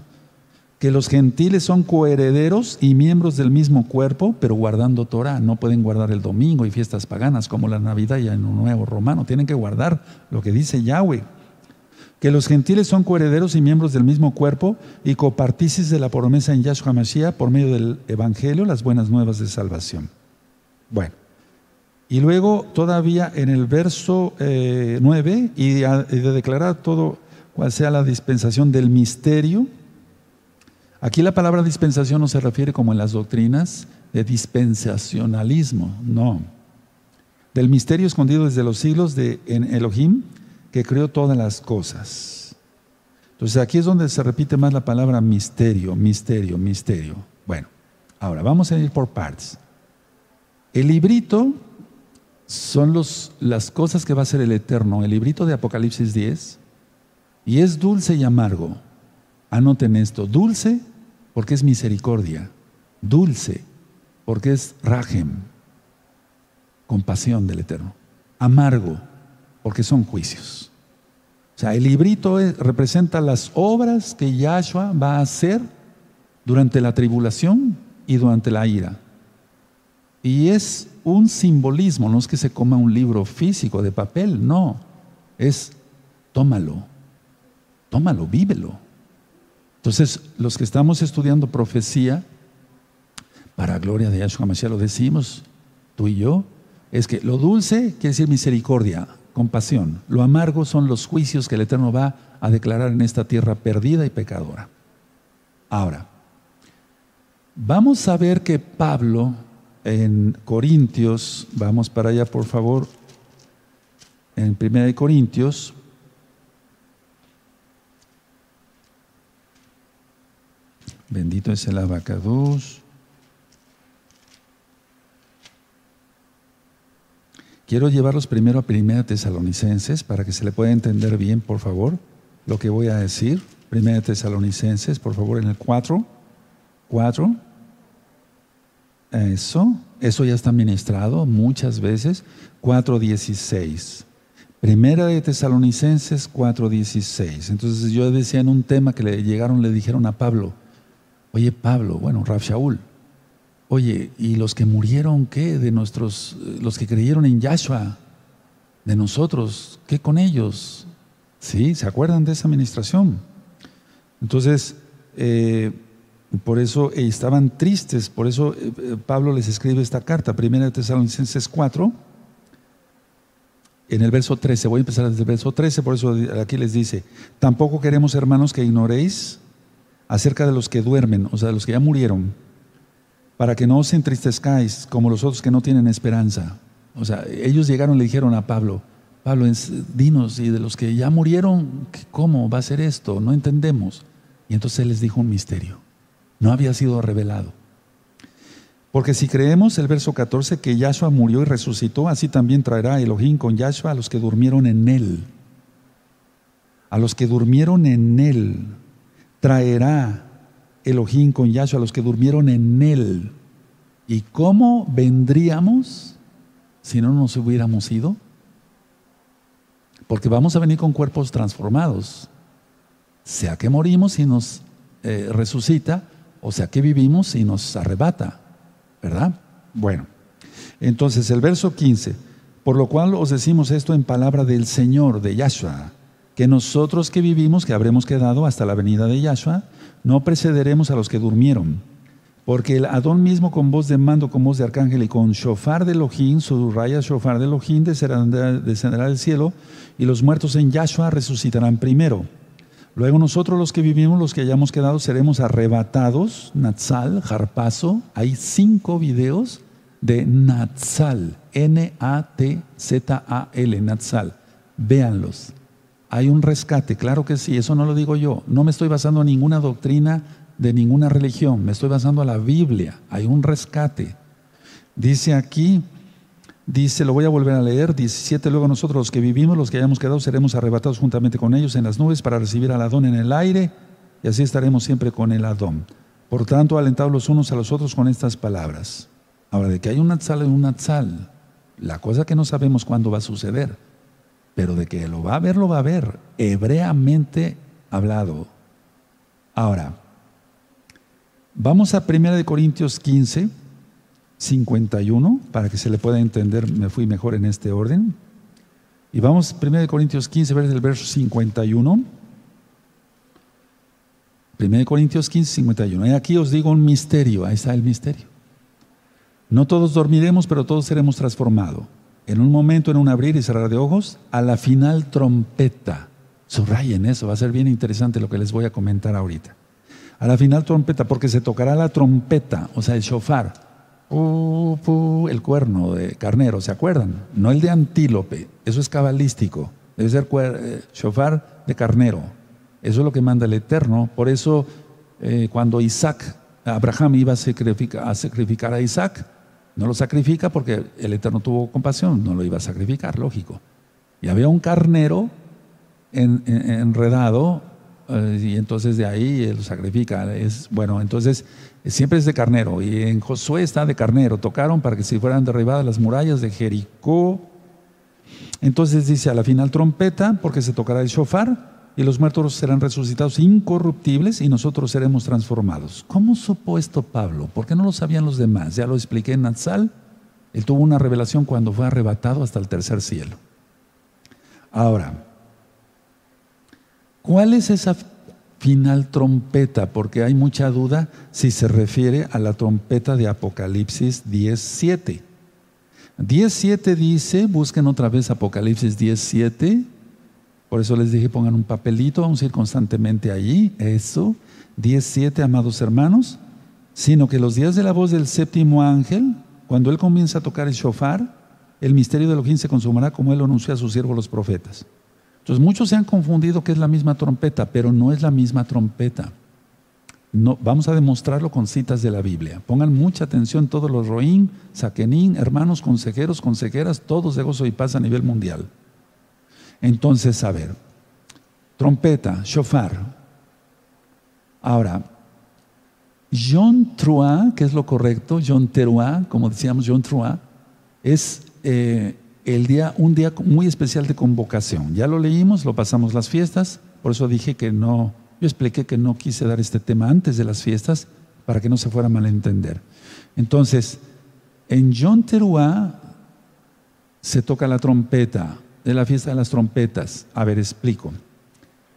que los gentiles son coherederos y miembros del mismo cuerpo, pero guardando Torah. No pueden guardar el domingo y fiestas paganas como la Navidad y un nuevo romano. Tienen que guardar lo que dice Yahweh. Que los gentiles son coherederos y miembros del mismo cuerpo y copartícips de la promesa en Yahshua Mashiach por medio del Evangelio, las buenas nuevas de salvación. Bueno, y luego todavía en el verso 9, eh, y de declarar todo cual sea la dispensación del misterio, Aquí la palabra dispensación no se refiere como en las doctrinas de dispensacionalismo, no. Del misterio escondido desde los siglos de en Elohim que creó todas las cosas. Entonces aquí es donde se repite más la palabra misterio, misterio, misterio. Bueno, ahora vamos a ir por partes. El librito son los, las cosas que va a ser el Eterno, el librito de Apocalipsis 10, y es dulce y amargo. Anoten esto, dulce porque es misericordia, dulce, porque es rajem, compasión del Eterno, amargo, porque son juicios. O sea, el librito representa las obras que Yahshua va a hacer durante la tribulación y durante la ira. Y es un simbolismo, no es que se coma un libro físico de papel, no, es tómalo, tómalo, vívelo. Entonces, los que estamos estudiando profecía, para gloria de Yahshua Mashiach lo decimos, tú y yo, es que lo dulce quiere decir misericordia, compasión. Lo amargo son los juicios que el Eterno va a declarar en esta tierra perdida y pecadora. Ahora, vamos a ver que Pablo en Corintios, vamos para allá por favor, en 1 Corintios, Bendito es el abacados. Quiero llevarlos primero a Primera Tesalonicenses para que se le pueda entender bien, por favor, lo que voy a decir. Primera Tesalonicenses, por favor, en el 4. 4. Eso, eso ya está ministrado muchas veces. 4.16. Primera de Tesalonicenses 4.16. Entonces yo decía en un tema que le llegaron, le dijeron a Pablo, Oye, Pablo, bueno, Raf Shaul, oye, ¿y los que murieron qué? De nuestros, los que creyeron en Yahshua, de nosotros, ¿qué con ellos? ¿Sí? ¿Se acuerdan de esa administración? Entonces, eh, por eso eh, estaban tristes, por eso eh, Pablo les escribe esta carta, primera de Tesalonicenses 4, en el verso 13, voy a empezar desde el verso 13, por eso aquí les dice, tampoco queremos hermanos que ignoréis acerca de los que duermen, o sea, de los que ya murieron, para que no os entristezcáis como los otros que no tienen esperanza. O sea, ellos llegaron y le dijeron a Pablo, Pablo, dinos, y de los que ya murieron, ¿cómo va a ser esto? No entendemos. Y entonces él les dijo un misterio. No había sido revelado. Porque si creemos el verso 14 que Yahshua murió y resucitó, así también traerá Elohim con Yahshua a los que durmieron en él. A los que durmieron en él traerá Elohim con Yahshua los que durmieron en él. ¿Y cómo vendríamos si no nos hubiéramos ido? Porque vamos a venir con cuerpos transformados. Sea que morimos y nos eh, resucita, o sea que vivimos y nos arrebata. ¿Verdad? Bueno, entonces el verso 15. Por lo cual os decimos esto en palabra del Señor, de Yahshua que nosotros que vivimos, que habremos quedado hasta la venida de Yahshua, no precederemos a los que durmieron. Porque el Adón mismo con voz de mando, con voz de arcángel y con shofar de Elohim, su raya shofar de Elohim descenderá del cielo y los muertos en Yahshua resucitarán primero. Luego nosotros los que vivimos, los que hayamos quedado, seremos arrebatados, Natsal, Jarpazo. Hay cinco videos de Natsal, N-A-T-Z-A-L, Natsal. Véanlos. Hay un rescate, claro que sí, eso no lo digo yo. No me estoy basando en ninguna doctrina de ninguna religión, me estoy basando a la Biblia, hay un rescate. Dice aquí, dice, lo voy a volver a leer, 17, luego nosotros los que vivimos, los que hayamos quedado, seremos arrebatados juntamente con ellos en las nubes para recibir al Adón en el aire y así estaremos siempre con el Adón. Por tanto, alentados los unos a los otros con estas palabras. Ahora, de que hay un Natsal en un Natsal, la cosa que no sabemos cuándo va a suceder, pero de que lo va a ver, lo va a ver, hebreamente hablado. Ahora, Vamos a 1 Corintios 15, 51, para que se le pueda entender, me fui mejor en este orden. Y vamos a 1 Corintios 15, el verso 51. 1 Corintios 15, 51. Y aquí os digo un misterio, ahí está el misterio. No todos dormiremos, pero todos seremos transformados. En un momento, en un abrir y cerrar de ojos, a la final trompeta. Subrayen eso, va a ser bien interesante lo que les voy a comentar ahorita. A la final trompeta, porque se tocará la trompeta, o sea, el shofar. el cuerno de carnero, ¿se acuerdan? No el de antílope, eso es cabalístico. Debe ser eh, shofar de carnero. Eso es lo que manda el Eterno. Por eso, eh, cuando Isaac, Abraham iba a sacrificar a Isaac, no lo sacrifica porque el Eterno tuvo compasión, no lo iba a sacrificar, lógico. Y había un carnero enredado eh, y entonces de ahí él sacrifica. Es, bueno, entonces siempre es de carnero. Y en Josué está de carnero. Tocaron para que se fueran derribadas las murallas de Jericó. Entonces dice a la final trompeta, porque se tocará el shofar y los muertos serán resucitados incorruptibles y nosotros seremos transformados. ¿Cómo supo esto Pablo? ¿Por qué no lo sabían los demás? Ya lo expliqué en Natsal. Él tuvo una revelación cuando fue arrebatado hasta el tercer cielo. Ahora, ¿Cuál es esa final trompeta? Porque hay mucha duda si se refiere a la trompeta de Apocalipsis 10.7. 10.7 dice, busquen otra vez Apocalipsis 10.7. Por eso les dije pongan un papelito, vamos a ir constantemente allí. Eso, 10.7, amados hermanos. Sino que los días de la voz del séptimo ángel, cuando él comienza a tocar el shofar, el misterio de Elohim se consumará como él anunció a sus siervos los profetas. Entonces muchos se han confundido que es la misma trompeta, pero no es la misma trompeta. No, vamos a demostrarlo con citas de la Biblia. Pongan mucha atención todos los roín, saquenín, hermanos, consejeros, consejeras, todos de gozo y paz a nivel mundial. Entonces, a ver, trompeta, shofar. Ahora, John Trua, que es lo correcto, John Teruá, como decíamos, John Trua, es eh, el día, un día muy especial de convocación. Ya lo leímos, lo pasamos las fiestas, por eso dije que no, yo expliqué que no quise dar este tema antes de las fiestas para que no se fuera a malentender. Entonces, en John Teruá se toca la trompeta, de la fiesta de las trompetas. A ver, explico.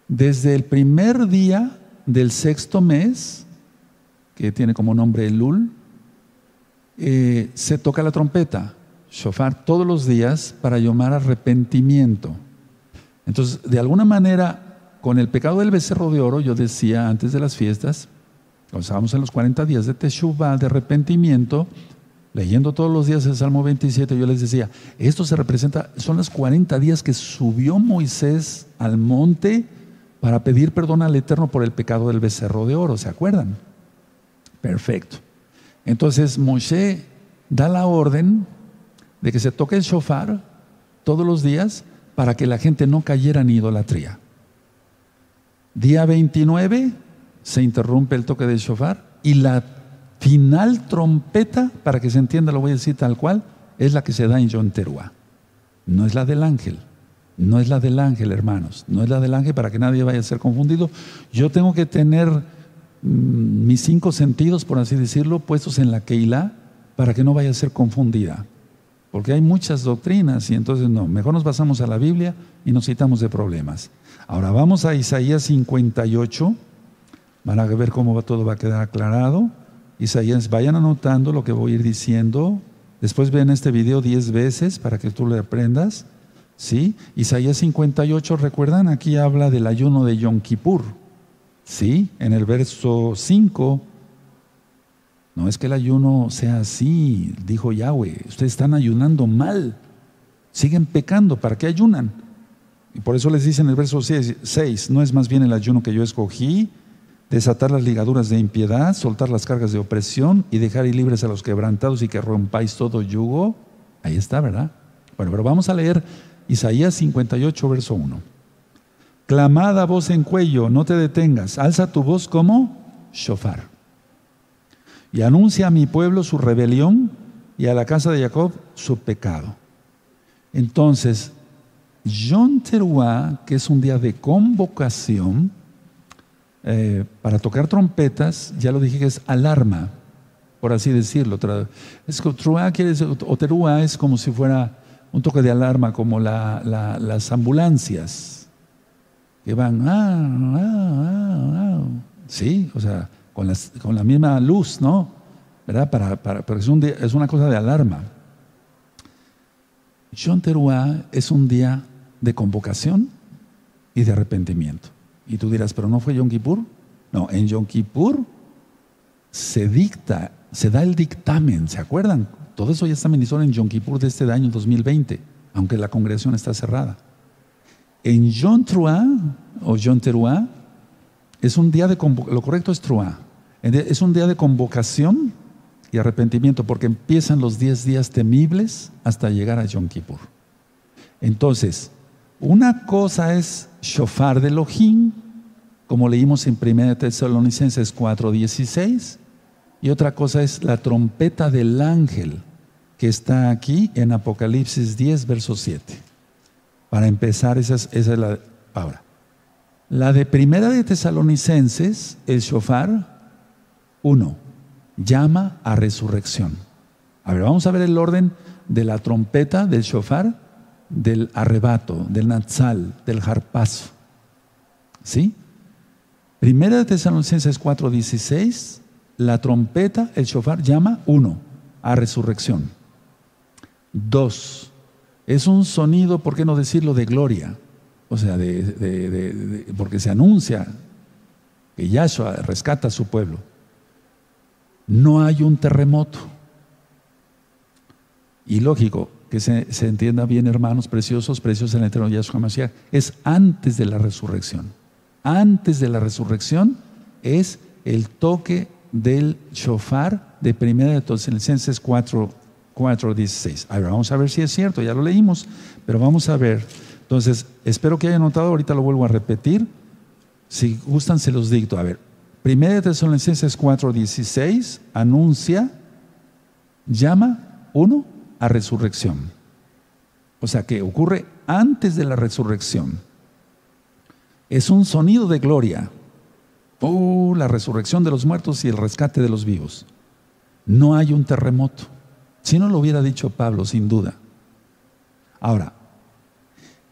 Desde el primer día del sexto mes, que tiene como nombre Elul, eh, se toca la trompeta shofar todos los días para llamar arrepentimiento. Entonces, de alguna manera, con el pecado del becerro de oro, yo decía antes de las fiestas, cuando estábamos en los 40 días de Teshuvah, de arrepentimiento, leyendo todos los días el Salmo 27, yo les decía, esto se representa, son los 40 días que subió Moisés al monte para pedir perdón al Eterno por el pecado del becerro de oro, ¿se acuerdan? Perfecto. Entonces Moshe da la orden de que se toque el shofar todos los días para que la gente no cayera en idolatría. Día 29 se interrumpe el toque del shofar y la final trompeta, para que se entienda, lo voy a decir tal cual, es la que se da en Yom Teruah. No es la del ángel. No es la del ángel, hermanos. No es la del ángel para que nadie vaya a ser confundido. Yo tengo que tener mm, mis cinco sentidos, por así decirlo, puestos en la Keilah para que no vaya a ser confundida porque hay muchas doctrinas y entonces no, mejor nos basamos a la Biblia y nos citamos de problemas. Ahora vamos a Isaías 58, van a ver cómo todo va a quedar aclarado. Isaías, vayan anotando lo que voy a ir diciendo. Después ven este video 10 veces para que tú lo aprendas. ¿Sí? Isaías 58, recuerdan, aquí habla del ayuno de Yom Kippur. ¿Sí? En el verso 5. No es que el ayuno sea así, dijo Yahweh. Ustedes están ayunando mal. Siguen pecando. ¿Para qué ayunan? Y por eso les dice en el verso 6, no es más bien el ayuno que yo escogí, desatar las ligaduras de impiedad, soltar las cargas de opresión y dejar libres a los quebrantados y que rompáis todo yugo. Ahí está, ¿verdad? Bueno, pero vamos a leer Isaías 58, verso 1. Clamada voz en cuello, no te detengas, alza tu voz como shofar. Y anuncia a mi pueblo su rebelión y a la casa de Jacob su pecado. Entonces, Yom Teruah, que es un día de convocación eh, para tocar trompetas, ya lo dije que es alarma, por así decirlo. Es que es como si fuera un toque de alarma, como las ambulancias que van, ah, ah, ah, sí, o sea, con, la misma luz, ¿no? Para, para, es, un es una cosa de alarma. Yom Teruah es un día de convocación y de arrepentimiento. Y tú dirás, pero no fue Yom Kippur. No, en Yom Kippur se dicta, se da el dictamen, ¿se acuerdan? Todo eso ya está ministrado en Yom Kippur de este año 2020, aunque la congregación está cerrada. En Yom Teruah o Yom Teruah es un día de lo correcto es Truah, es un día de convocación y arrepentimiento porque empiezan los 10 días temibles hasta llegar a Yom Kippur. Entonces, una cosa es shofar de Elohim, como leímos en 1 Tesalonicenses 4:16, y otra cosa es la trompeta del ángel, que está aquí en Apocalipsis 10, verso 7. Para empezar, esa es, la. Ahora, la de Primera de Tesalonicenses, el shofar, uno, llama a resurrección. A ver, vamos a ver el orden de la trompeta del shofar del arrebato, del natsal, del harpazo. ¿Sí? Primera de Tesalonicenses 4:16, la trompeta, el shofar llama uno a resurrección. Dos, es un sonido, ¿por qué no decirlo, de gloria? O sea, de, porque se anuncia que Yahshua rescata a su pueblo. No hay un terremoto. Y lógico, que se, entienda bien, hermanos preciosos, preciosos en el eterno Yahshua Mashiach, es antes de la resurrección. Antes de la resurrección es el toque del shofar de primera de Tesalonicenses 4, 4, 16. vamos a ver si es cierto, ya lo leímos, pero vamos a ver. Entonces, espero que hayan notado, ahorita lo vuelvo a repetir. Si gustan, se los dicto. A ver, primera de Tesalonicenses 4, 16 anuncia, llama, uno, a resurrección. O sea que ocurre antes de la resurrección. Es un sonido de gloria. Oh, la resurrección de los muertos y el rescate de los vivos. No hay un terremoto. Si no lo hubiera dicho Pablo, sin duda. Ahora,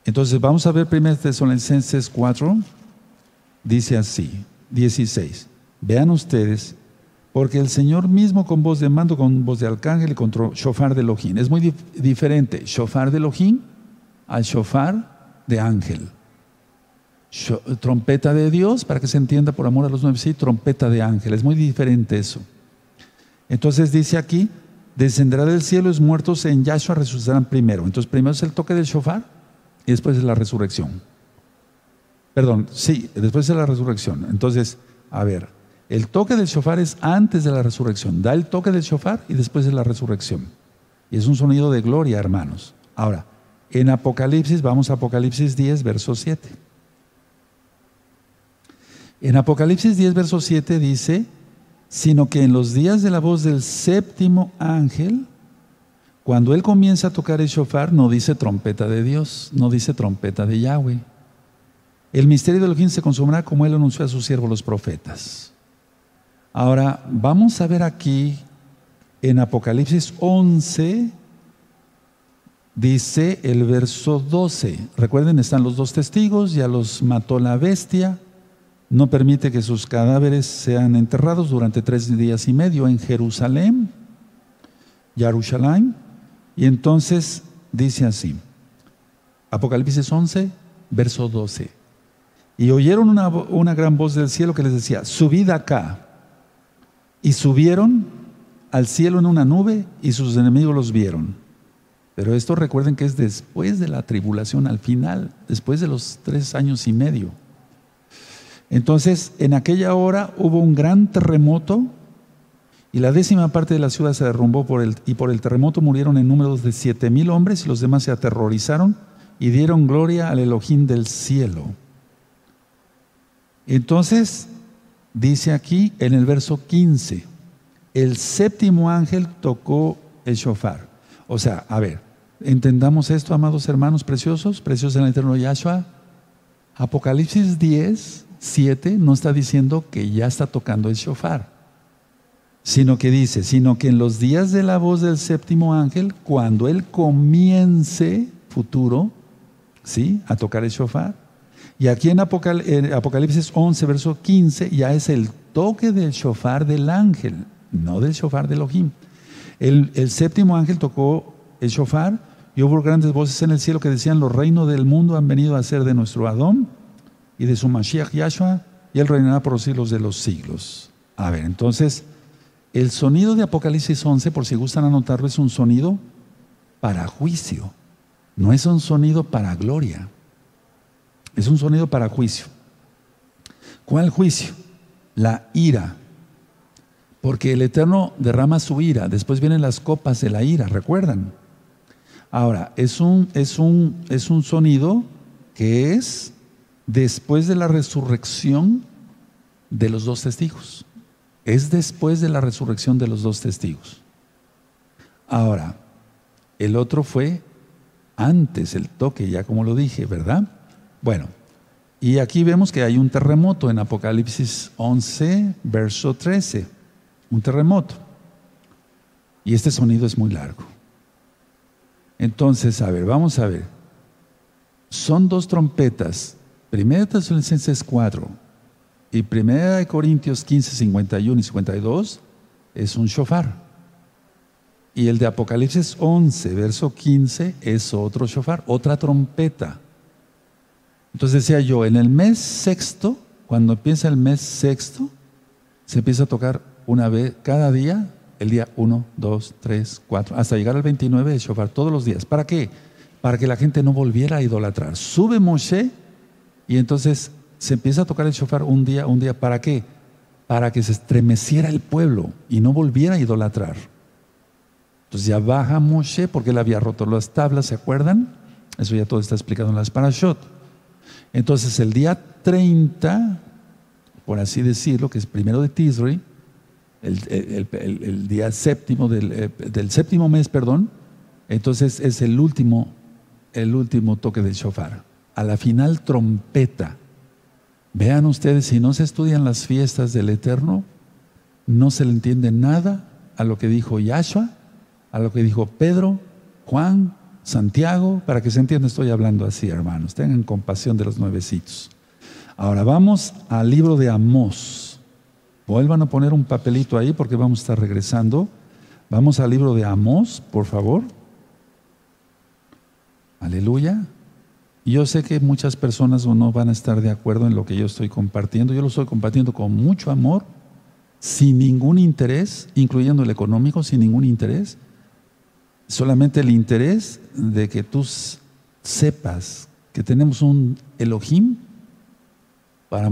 entonces vamos a ver 1 Tesalonicenses 4, dice así, 16. Vean ustedes porque el Señor mismo con voz de mando, con voz de arcángel y con shofar de Elohim. Es muy diferente shofar de Elohim al shofar de ángel. trompeta de Dios, para que se entienda por amor a los nueve, sí, trompeta de ángel. Es muy diferente eso. Entonces dice aquí, descenderá del cielo, los muertos en Yahshua resucitarán primero. Entonces primero es el toque del shofar y después es la resurrección. Perdón, sí, después es la resurrección. Entonces, a ver, el toque del shofar es antes de la resurrección. Da el toque del shofar y después de la resurrección. Y es un sonido de gloria, hermanos. Ahora, en Apocalipsis, vamos a Apocalipsis 10, verso 7. En Apocalipsis 10, verso 7 dice, sino que en los días de la voz del séptimo ángel, cuando él comienza a tocar el shofar, no dice trompeta de Dios, no dice trompeta de Yahweh. El misterio de Elohim se consumirá como él anunció a sus siervos los profetas. Ahora, vamos a ver aquí en Apocalipsis 11, dice el verso 12. Recuerden, están los dos testigos, ya los mató la bestia. no permite que sus cadáveres sean enterrados durante tres días y medio en Jerusalén, Jerusalén, y entonces dice así, Apocalipsis 11, verso 12, y oyeron una, una gran voz del cielo que les decía, subid acá, y subieron al cielo en una nube y sus enemigos los vieron. Pero esto recuerden que es después de la tribulación, al final, después de los tres años y medio. Entonces, en aquella hora hubo un gran terremoto y la décima parte de la ciudad se derrumbó por el, y por el terremoto murieron en números de siete mil hombres y los demás se aterrorizaron y dieron gloria al Elohim del cielo. Entonces, dice aquí en el verso 15, el séptimo ángel tocó el shofar. O sea, a ver, entendamos esto, amados hermanos preciosos, preciosos en el eterno Yahshua. Apocalipsis 10 7 no está diciendo que ya está tocando el shofar, sino que dice, sino que en los días de la voz del séptimo ángel, cuando él comience futuro, ¿sí? A tocar el shofar. Y aquí en, Apocalipsis 11, verso 15, ya es el toque del shofar del ángel, no del shofar de Elohim. El, el séptimo ángel tocó el shofar y hubo grandes voces en el cielo que decían, los reinos del mundo han venido a ser de nuestro Adón y de su Mashiach Yahshua, y él reinará por los siglos de los siglos. A ver, entonces, el sonido de Apocalipsis 11, por si gustan anotarlo, es un sonido para juicio, no es un sonido para gloria, es un sonido para juicio. ¿Cuál juicio? La ira. Porque el Eterno derrama su ira, después vienen las copas de la ira, ¿recuerdan? Ahora, es un, es un, es un sonido que es después de la resurrección de los dos testigos. Es después de la resurrección de los dos testigos. Ahora, el otro fue antes el toque, ya como lo dije, ¿verdad? Bueno, y aquí vemos que hay un terremoto en Apocalipsis 11, verso 13. Un terremoto. Y este sonido es muy largo. Entonces, a ver, vamos a ver. Son dos trompetas Primera de Tesalonicenses 4 y Primera de Corintios 15, 51 y 52 es un shofar. Y el de Apocalipsis 11, verso 15 es otro shofar, otra trompeta. Entonces decía yo, en el mes sexto, cuando empieza el mes sexto, se empieza a tocar una vez cada día, el día 1, 2, 3, 4, hasta llegar al 29 de shofar, todos los días. ¿Para qué? Para que la gente no volviera a idolatrar. Sube Moshe y entonces se empieza a tocar el shofar un día, un día, ¿para qué? Para que se estremeciera el pueblo y no volviera a idolatrar. Entonces ya baja Moshe porque él había roto las tablas, ¿se acuerdan? Eso ya todo está explicado en las parashot. Entonces el día 30, por así decirlo, que es primero de Tisri, el, día séptimo del, eh, del, séptimo mes, perdón, entonces es el último, el último toque del shofar a la final trompeta. Vean ustedes, si no se estudian las fiestas del Eterno, no se le entiende nada a lo que dijo Yahshua, a lo que dijo Pedro, Juan, Santiago, para que se entienda, estoy hablando así, hermanos. Tengan compasión de los nuevecitos. Ahora vamos al libro de Amós. Vuelvan a poner un papelito ahí porque vamos a estar regresando. Vamos al libro de Amós, por favor. Aleluya yo sé que muchas personas no van a estar de acuerdo en lo que yo estoy compartiendo. Yo lo estoy compartiendo con mucho amor, sin ningún interés, incluyendo el económico, sin ningún interés. Solamente el interés de que tú sepas que tenemos un Elohim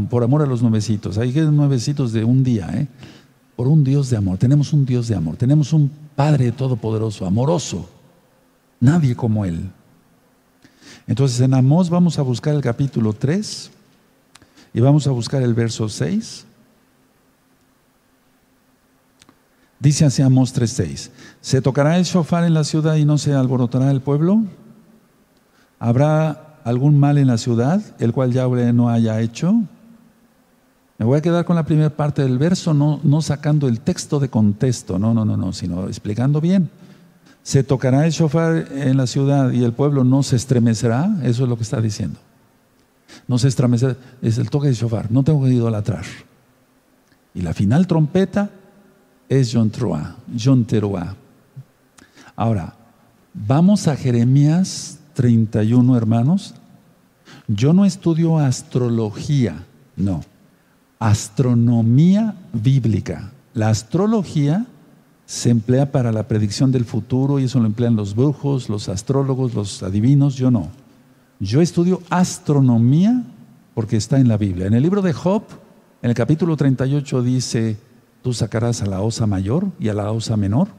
por amor a los nuevecitos. Hay nuevecitos de un día, ¿eh? por un Dios de amor. Tenemos un Dios de amor. Tenemos un Padre Todopoderoso, amoroso. Nadie como Él. Entonces en Amós vamos a buscar el capítulo 3 y vamos a buscar el verso 6. Dice así Amós 3:6, ¿se tocará el shofar en la ciudad y no se alborotará el pueblo? ¿Habrá algún mal en la ciudad, el cual Yahweh no haya hecho? Me voy a quedar con la primera parte del verso, no, no sacando el texto de contexto, no, no, no, no, sino explicando bien se tocará el shofar en la ciudad y el pueblo no se estremecerá, eso es lo que está diciendo. No se estremecer, es el toque de shofar, no tengo que idolatrar. Y la final trompeta es John Troa, John Teruah. Ahora, vamos a Jeremías 31, hermanos. Yo no estudio astrología, no. Astronomía bíblica. La astrología se emplea para la predicción del futuro y eso lo emplean los brujos, los astrólogos, los adivinos, yo no. Yo estudio astronomía porque está en la Biblia. En el libro de Job, en el capítulo 38 dice, tú sacarás a la osa mayor y a la osa menor,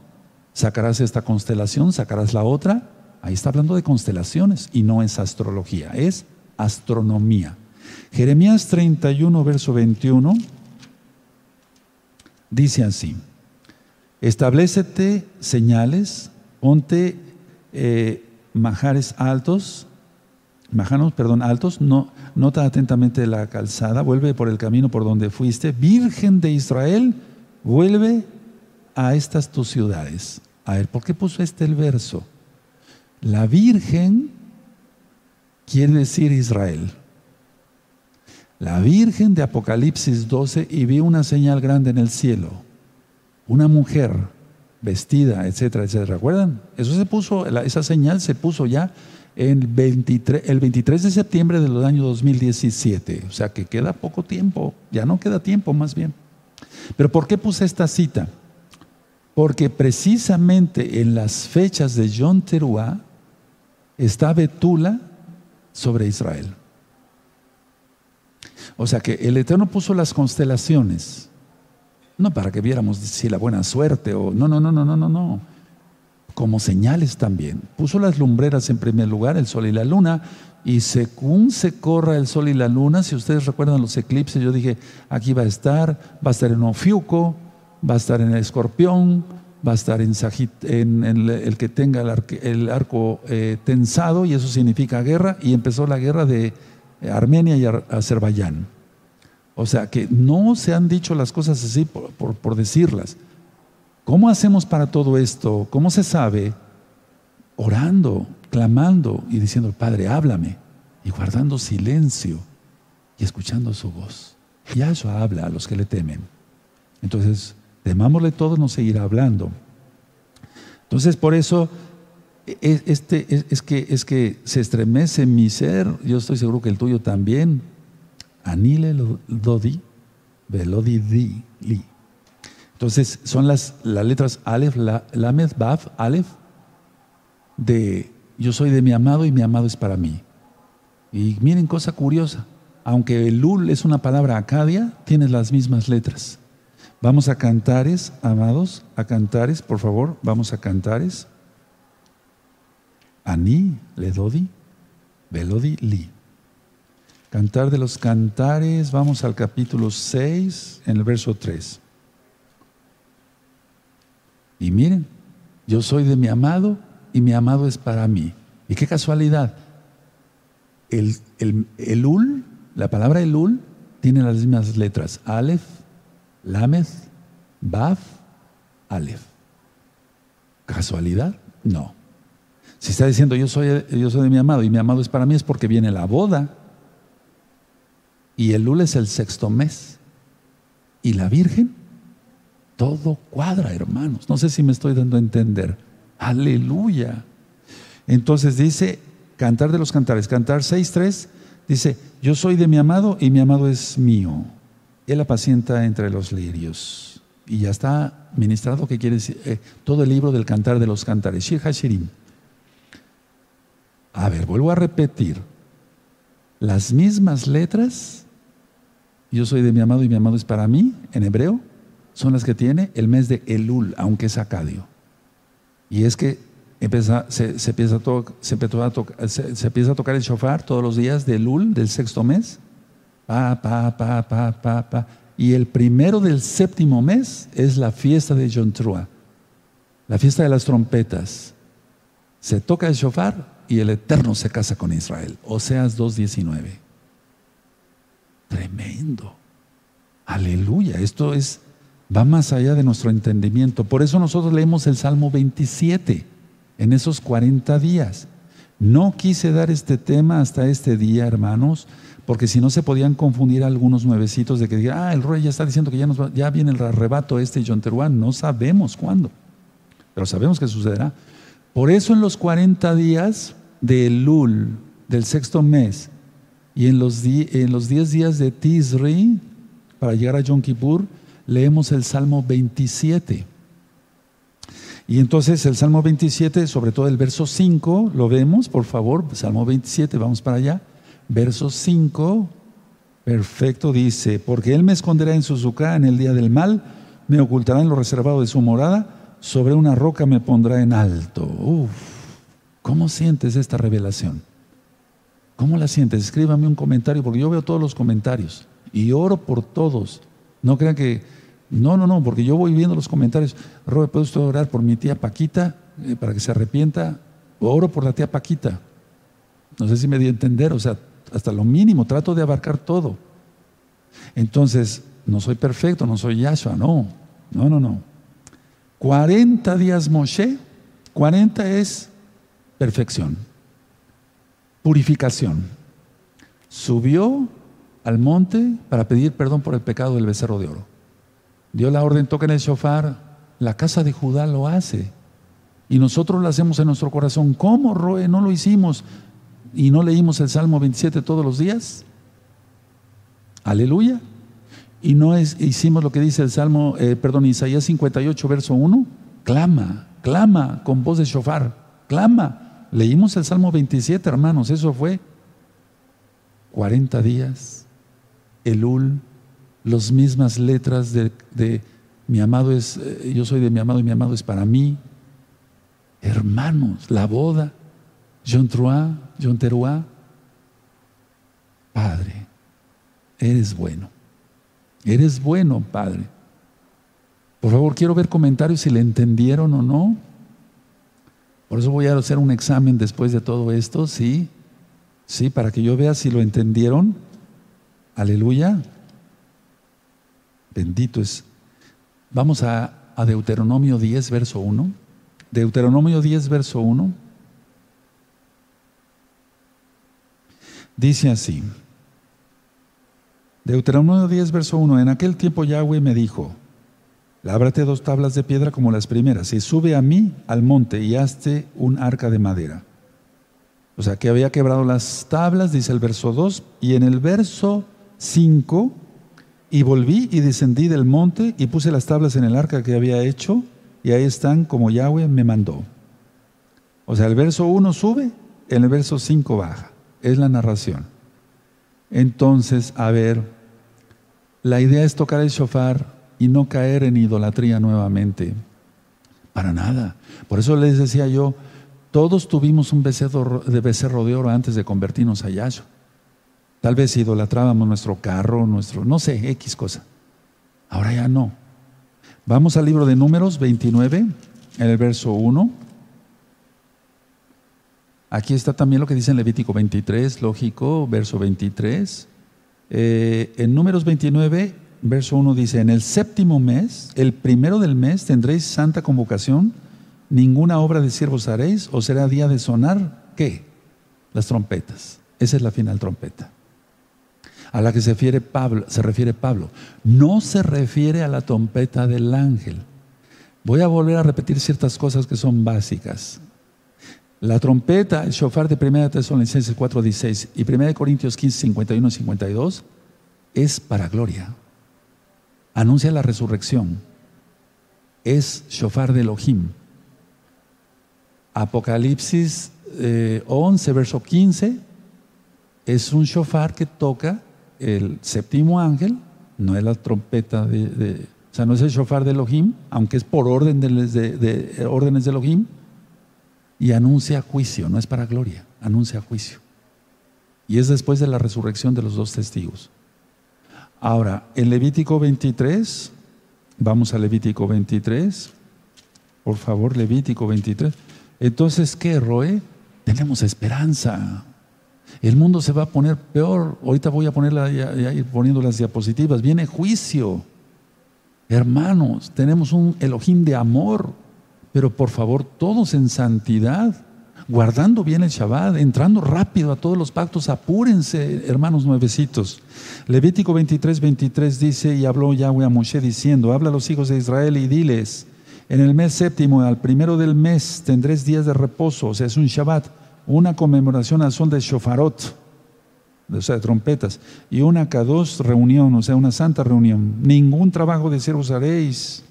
sacarás esta constelación, sacarás la otra. Ahí está hablando de constelaciones y no es astrología, es astronomía. Jeremías 31, verso 21, dice así, establecete señales, ponte eh, majares altos, majanos, perdón, altos, no, nota atentamente la calzada, vuelve por el camino por donde fuiste, Virgen de Israel, vuelve a estas tus ciudades. A ver, ¿por qué puso este el verso? La Virgen quiere decir Israel. La Virgen de Apocalipsis 12 y vi una señal grande en el cielo. Una mujer vestida, etcétera, etcétera. ¿Recuerdan? Eso se puso, esa señal se puso ya el 23, el 23 de septiembre del año 2017. O sea que queda poco tiempo, ya no queda tiempo más bien. Pero ¿por qué puse esta cita? Porque precisamente en las fechas de John Teruá está Betula sobre Israel. O sea que el Eterno puso las constelaciones, no para que viéramos si la buena suerte o no, no, no, no, no, no, no, como señales también. Puso las lumbreras en primer lugar, el sol y la luna, y según se corra el sol y la luna, si ustedes recuerdan los eclipses, yo dije, aquí va a estar, va a estar en Ofiuco, va a estar en el escorpión, va a estar en, el, que tenga el, arco eh, tensado y eso significa guerra y empezó la guerra de Armenia y Azerbaiyán. O sea que no se han dicho las cosas así por decirlas. ¿Cómo hacemos para todo esto? ¿Cómo se sabe? Orando, clamando y diciendo, Padre, háblame, y guardando silencio y escuchando su voz. Y eso habla a los que le temen. Entonces, temámosle todo, nos seguirá hablando. Entonces, por eso e, e, este, es, que, es que se estremece mi ser, yo estoy seguro que el tuyo también. Anile Dodi, Velodi Di, Li. Entonces, son las, las letras Aleph, Lamed, Baf, Aleph, de yo soy de mi amado y mi amado es para mí. Y miren cosa curiosa, aunque el Lul es una palabra acadia, tiene las mismas letras. Vamos a cantares, amados, a cantares, por favor, vamos a cantares. Ani, Ledodi, Velodi, Li. Cantar de los cantares, vamos al capítulo 6, en el verso 3. Y miren, yo soy de mi amado y mi amado es para mí. Y qué casualidad. El, el, ul, la palabra elul, tiene las mismas letras. Aleph, Lamed, Baf, Aleph. ¿Casualidad? No. Si está diciendo yo soy, yo soy de mi amado y mi amado es para mí, es porque viene la boda. Y el Lul es el sexto mes. Y la Virgen, todo cuadra, hermanos. No sé si me estoy dando a entender. Aleluya. Entonces dice, cantar de los cantares, cantar 6.3, dice, yo soy de mi amado y mi amado es mío. Él apacienta entre los lirios. Y ya está ministrado, que quiere decir, eh, todo el libro del cantar de los cantares, Shir Hashirim. A ver, vuelvo a repetir. Las mismas letras, yo soy de mi amado y mi amado es para mí, en hebreo, son las que tiene el mes de Elul, aunque es Acadio. Y es que empieza, se, empieza se, empieza a tocar el shofar todos los días de Elul, del sexto mes. Pa, pa, pa, pa, pa, pa. Y el primero del séptimo mes es la fiesta de Trua, la fiesta de las trompetas. Se toca el shofar y el Eterno se casa con Israel. Oseas 2.19. Tremendo. Aleluya. Esto es va más allá de nuestro entendimiento. Por eso nosotros leemos el Salmo 27 en esos 40 días. No quise dar este tema hasta este día, hermanos, porque si no se podían confundir algunos nuevecitos de que digan, ah, el rey ya está diciendo que ya, nos ya viene el arrebato este y John Teruán. No sabemos cuándo, pero sabemos que sucederá. Por eso en los 40 días de Lul, del sexto mes, y en los, en los 10 días de Tisri, para llegar a Yom Kippur, leemos el Salmo 27. Y entonces el Salmo 27, sobre todo el verso 5, lo vemos, por favor, Salmo 27, vamos para allá. Verso 5, perfecto, dice, porque Él me esconderá en su zucá en el día del mal, me ocultará en lo reservado de su morada, sobre una roca me pondrá en alto. Uf, ¿cómo sientes esta revelación? ¿Cómo la sientes? Escríbame un comentario, porque yo veo todos los comentarios y oro por todos. No crean que no, no, no, porque yo voy viendo los comentarios. Robert, ¿puedo usted orar por mi tía Paquita eh, para que se arrepienta? O oro por la tía Paquita. No sé si me di a entender, o sea, hasta lo mínimo, trato de abarcar todo. Entonces, no soy perfecto, no soy Yahshua, no, no, no, no. 40 días Moshe, 40 es perfección, purificación. Subió al monte para pedir perdón por el pecado del becerro de oro. Dio la orden, toquen el shofar. La casa de Judá lo hace. Y nosotros lo hacemos en nuestro corazón. ¿Cómo, Roe? ¿No lo hicimos? ¿Y no leímos el Salmo 27 todos los días? Aleluya. ¿Y no hicimos lo que dice el Salmo, eh, perdón, Isaías 58, verso 1? Clama, clama con voz de shofar, clama. Leímos el Salmo 27, hermanos, eso fue 40 días, Elul, las mismas letras de, mi amado es, eh, yo soy de mi amado y mi amado es para mí. Hermanos, la boda, John Trua, John Teruá, Padre, eres bueno. Eres bueno, Padre. Por favor, quiero ver comentarios si le entendieron o no. Por eso voy a hacer un examen después de todo esto, sí, sí, para que yo vea si lo entendieron. Aleluya. Bendito es. Vamos a, Deuteronomio 10, verso 1. Deuteronomio 10, verso 1. Dice así. Deuteronomio 10, verso 1. En aquel tiempo Yahweh me dijo, lábrate dos tablas de piedra como las primeras y sube a mí al monte y hazte un arca de madera. O sea, que había quebrado las tablas, dice el verso 2, y en el verso 5 y volví y descendí del monte y puse las tablas en el arca que había hecho y ahí están como Yahweh me mandó. O sea, el verso 1 sube, el verso 5 baja. Es la narración. Entonces, a ver, la idea es tocar el shofar y no caer en idolatría nuevamente. Para nada. Por eso les decía yo, todos tuvimos un becerro de, becerro de oro antes de convertirnos a Yahshua. Tal vez idolatrábamos nuestro carro, nuestro, no sé, X cosa. Ahora ya no. Vamos al libro de Números 29, en el verso 1. Aquí está también lo que dice en Levítico 23, lógico, verso 23. Eh, en Números 29, verso 1 dice, en el séptimo mes, el primero del mes, tendréis santa convocación, ninguna obra de siervos haréis, o será día de sonar, ¿qué? Las trompetas. Esa es la final trompeta a la que se refiere Pablo. No se refiere a la trompeta del ángel. Voy a volver a repetir ciertas cosas que son básicas. La trompeta, el shofar de 1 Tesalonicenses 4:16 y 1 Corintios 15, 51 y 52 es para gloria. Anuncia la resurrección. Es shofar de Elohim. Apocalipsis 11, eh, verso 15, es un shofar que toca el séptimo ángel, no es la trompeta de, o sea, no es el shofar de Elohim, aunque es por orden de, órdenes de Elohim, y anuncia juicio, no es para gloria, anuncia juicio. Y es después de la resurrección de los dos testigos. Ahora, en Levítico 23, vamos a Levítico 23, por favor, Levítico 23. Entonces, ¿qué, Roe? Tenemos esperanza. El mundo se va a poner peor. Ahorita voy a ponerla, ir poniendo las diapositivas. Viene juicio. Hermanos, tenemos un Elohim de amor, pero por favor, todos en santidad. guardando bien el Shabbat, entrando rápido a todos los pactos, apúrense, hermanos nuevecitos. Levítico 23, 23 dice, y habló Yahweh a Moshe diciendo, habla a los hijos de Israel y diles, en el mes séptimo, al primero del mes, tendréis días de reposo, o sea, es un Shabbat, una conmemoración al son de shofarot, o sea, de trompetas, y una dos reunión, o sea, una santa reunión. Ningún trabajo de siervos haréis,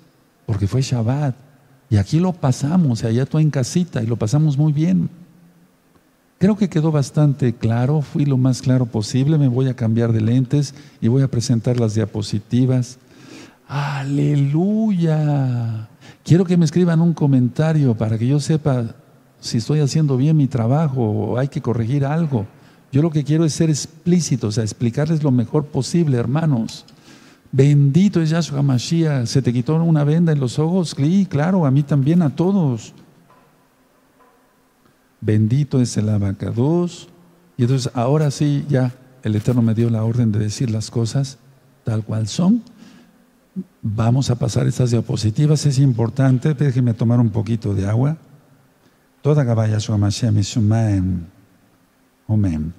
porque fue Shabbat. Y aquí lo pasamos, allá tú en casita, y lo pasamos muy bien. Creo que quedó bastante claro, fui lo más claro posible, me voy a cambiar de lentes y voy a presentar las diapositivas. Aleluya. Quiero que me escriban un comentario para que yo sepa si estoy haciendo bien mi trabajo o hay que corregir algo. Yo lo que quiero es ser explícito, o sea, explicarles lo mejor posible, hermanos. Bendito es Yahshua Mashiach. ¿Se te quitó una venda en los ojos? Sí, claro, a mí también, a todos. Bendito es el abacados. Y entonces ahora sí, ya el Eterno me dio la orden de decir las cosas tal cual son. Vamos a pasar estas diapositivas, es importante, déjenme tomar un poquito de agua. Toda Gabaya Mashiach Amén.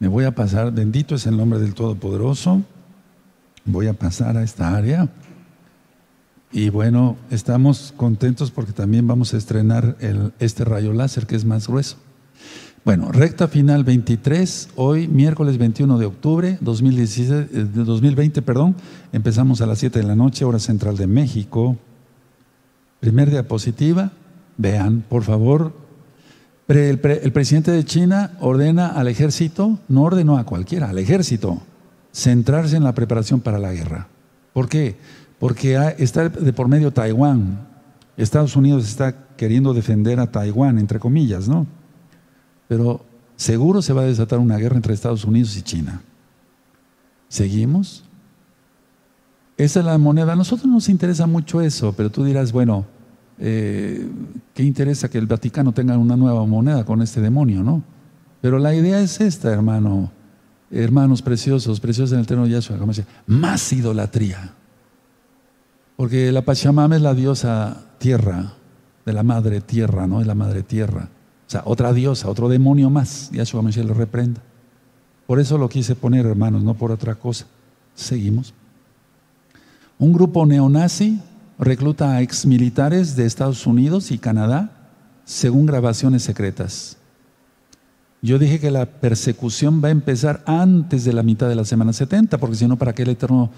Me voy a pasar, bendito es el nombre del Todopoderoso, voy a pasar a esta área. Y bueno, estamos contentos porque también vamos a estrenar este rayo láser que es más grueso. Bueno, recta final 23, hoy miércoles 21 de octubre 2016, 2020, eh, perdón, empezamos a las 7 de la noche, hora central de México. Primer diapositiva, vean, por favor, el, el presidente de China ordena al ejército, no ordenó a cualquiera, al ejército, centrarse en la preparación para la guerra. ¿Por qué? Porque está de por medio Taiwán. Estados Unidos está queriendo defender a Taiwán, entre comillas, ¿no? Pero seguro se va a desatar una guerra entre Estados Unidos y China. ¿Seguimos? Esa es la moneda. A nosotros nos interesa mucho eso, pero tú dirás, bueno, eh, ¿qué interesa que el Vaticano tenga una nueva moneda con este demonio, no? Pero la idea es esta, hermano, hermanos preciosos, preciosos en el terreno de Yahshua, más idolatría. Porque la Pachamama es la diosa tierra, de la madre tierra, ¿no? Es la madre tierra. O sea, otra diosa, otro demonio más. Yahshua Mashiach lo reprenda. Por eso lo quise poner, hermanos, no por otra cosa. Seguimos. Un grupo neonazi recluta a exmilitares de Estados Unidos y Canadá según grabaciones secretas. Yo dije que la persecución va a empezar antes de la mitad de la semana 70, porque si no, ¿para qué el Eterno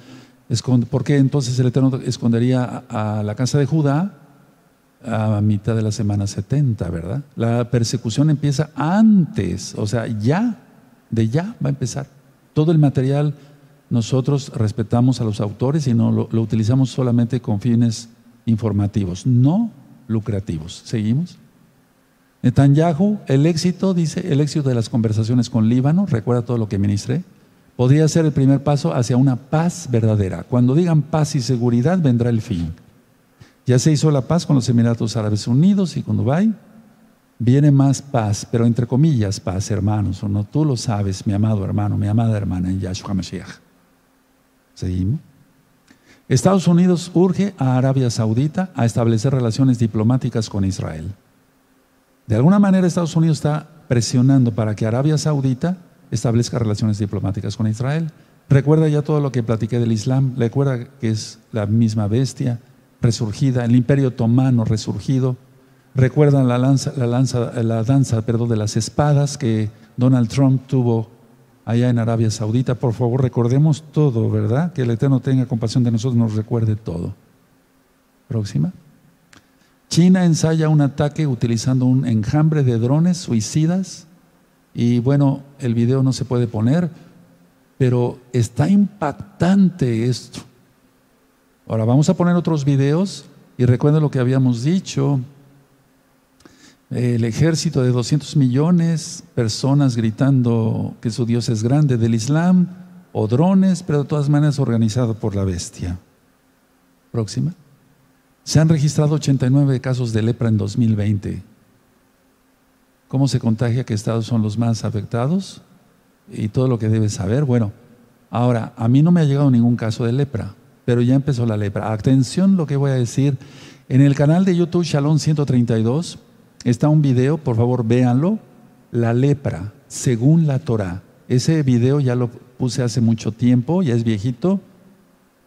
¿Por qué entonces el Eterno escondería a la casa de Judá a mitad de la semana 70, verdad? La persecución empieza antes, o sea, ya, de ya va a empezar. Todo el material nosotros respetamos a los autores y no lo, utilizamos solamente con fines informativos, no lucrativos. ¿Seguimos? Netanyahu, el éxito, dice, el éxito de las conversaciones con Líbano, recuerda todo lo que ministré, podría ser el primer paso hacia una paz verdadera. Cuando digan paz y seguridad, vendrá el fin. Ya se hizo la paz con los Emiratos Árabes Unidos y con Dubái. Viene más paz, pero entre comillas paz, hermanos, o no, tú lo sabes, mi amado hermano, mi amada hermana en Yahshua Mashiach. Seguimos. Estados Unidos urge a Arabia Saudita a establecer relaciones diplomáticas con Israel. De alguna manera Estados Unidos está presionando para que Arabia Saudita establezca relaciones diplomáticas con Israel. Recuerda ya todo lo que platiqué del Islam, recuerda que es la misma bestia resurgida, el imperio otomano resurgido. Recuerdan la, lanza, la, lanza, la danza perdón, de las espadas que Donald Trump tuvo allá en Arabia Saudita. Por favor, recordemos todo, ¿verdad? Que el Eterno tenga compasión de nosotros, nos recuerde todo. Próxima. China ensaya un ataque utilizando un enjambre de drones suicidas y bueno, el video no se puede poner, pero está impactante esto. Ahora vamos a poner otros videos y recuerden lo que habíamos dicho. El ejército de 200 millones, personas gritando que su Dios es grande del Islam, o drones, pero de todas maneras organizado por la bestia. Próxima. Se han registrado 89 casos de lepra en 2020. ¿Cómo se contagia? ¿Qué estados son los más afectados? Y todo lo que debes saber. Bueno, Ahora, a mí no me ha llegado ningún caso de lepra, pero ya empezó la lepra. Atención lo que voy a decir. En el canal de YouTube Shalom 132 está un video, por favor véanlo, la lepra según la Torah. Ese video ya lo puse hace mucho tiempo, ya es viejito.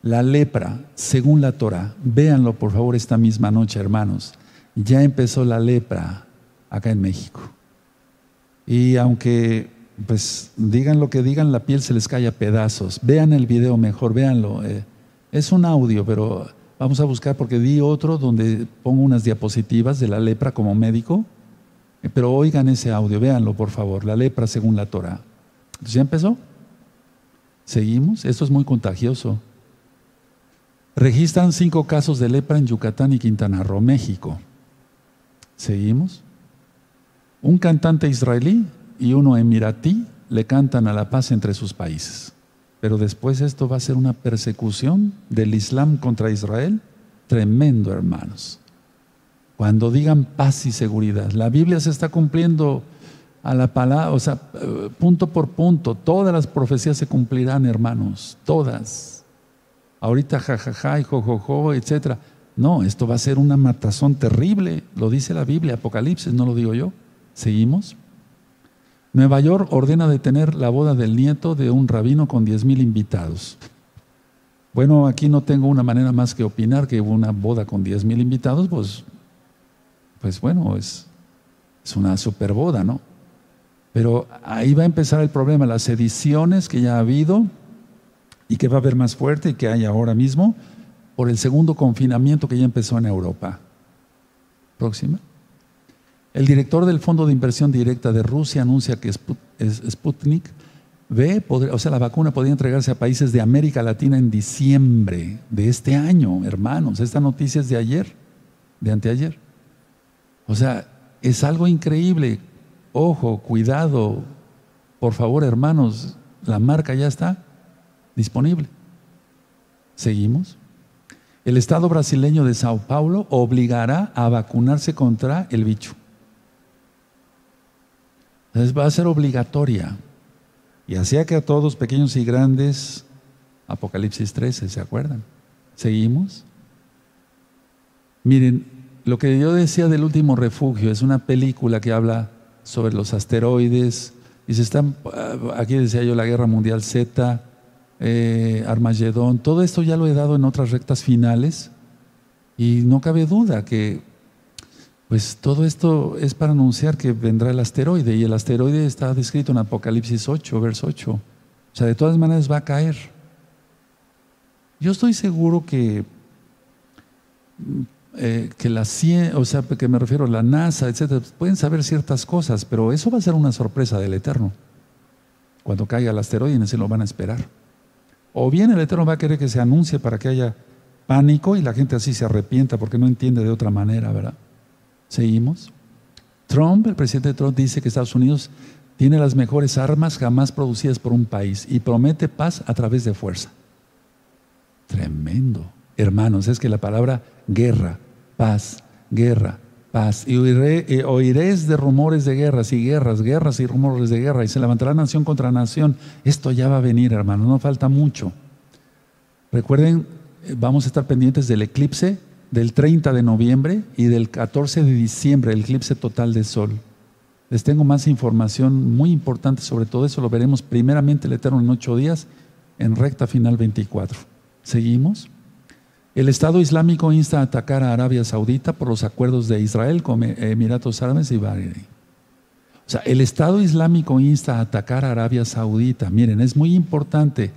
La lepra según la Torah. Véanlo por favor esta misma noche, hermanos. Ya empezó la lepra acá en México. Y aunque pues digan lo que digan, la piel se les cae a pedazos. Vean el video mejor, véanlo. Eh, es un audio, pero vamos a buscar porque di otro donde pongo unas diapositivas de la lepra como médico. Eh, pero oigan ese audio, véanlo por favor, la lepra según la Torah. ¿Ya empezó? ¿Seguimos? Esto es muy contagioso. Registran cinco casos de lepra en Yucatán y Quintana Roo, México. ¿Seguimos? Un cantante israelí y uno emiratí le cantan a la paz entre sus países. Pero después esto va a ser una persecución del Islam contra Israel. Tremendo, hermanos. Cuando digan paz y seguridad, la Biblia se está cumpliendo a la palabra, o sea, punto por punto. Todas las profecías se cumplirán, hermanos, todas. Ahorita jajaja y jojojo, etcétera. No, esto va a ser una matazón terrible, lo dice la Biblia, Apocalipsis, no lo digo yo. ¿Seguimos? Nueva York ordena detener la boda del nieto de un rabino con diez mil invitados. Bueno, aquí no tengo una manera más que opinar que una boda con diez mil invitados, pues, pues bueno, es, es una super boda, ¿no? Pero ahí va a empezar el problema, las ediciones que ya ha habido y que va a haber más fuerte y que hay ahora mismo por el segundo confinamiento que ya empezó en Europa. Próxima. El director del Fondo de Inversión Directa de Rusia anuncia que Sputnik V, o sea, la vacuna podría entregarse a países de América Latina en diciembre de este año, hermanos. Esta noticia es de ayer, de anteayer. O sea, es algo increíble. Ojo, cuidado. Por favor, hermanos, la marca ya está disponible. ¿Seguimos? El Estado brasileño de Sao Paulo obligará a vacunarse contra el bicho. Entonces va a ser obligatoria. Y hacía que a todos, pequeños y grandes, Apocalipsis 13, ¿se acuerdan? ¿Seguimos? Miren, lo que yo decía del último refugio es una película que habla sobre los asteroides, y se están, aquí decía yo la Guerra Mundial Z, eh, Armagedón, todo esto ya lo he dado en otras rectas finales, y no cabe duda que pues todo esto es para anunciar que vendrá el asteroide y el asteroide está descrito en Apocalipsis 8, verso 8. O sea, de todas maneras va a caer. Yo estoy seguro que, eh, que la o sea, que me refiero a la NASA, etcétera, pueden saber ciertas cosas, pero eso va a ser una sorpresa del Eterno. Cuando caiga el asteroide, en ese lo van a esperar. O bien el Eterno va a querer que se anuncie para que haya pánico y la gente así se arrepienta porque no entiende de otra manera, ¿verdad? Seguimos. Trump, el presidente Trump, dice que Estados Unidos tiene las mejores armas jamás producidas por un país y promete paz a través de fuerza. Tremendo. Hermanos, es que la palabra guerra, paz, guerra, paz. Y oiré, oiréis de rumores de guerras y guerras, guerras y rumores de guerra. Y se levantará nación contra nación. Esto ya va a venir, hermanos, no falta mucho. Recuerden, eh, vamos a estar pendientes del eclipse del 30 de noviembre y del 14 de diciembre, el eclipse total del sol. Les tengo más información muy importante sobre todo eso, lo veremos primeramente el Eterno en ocho días, en recta final 24. ¿Seguimos? El Estado Islámico insta a atacar a Arabia Saudita por los acuerdos de Israel con Emiratos Árabes y Bahrein. O sea, el Estado Islámico insta a atacar a Arabia Saudita. Miren, es muy importante.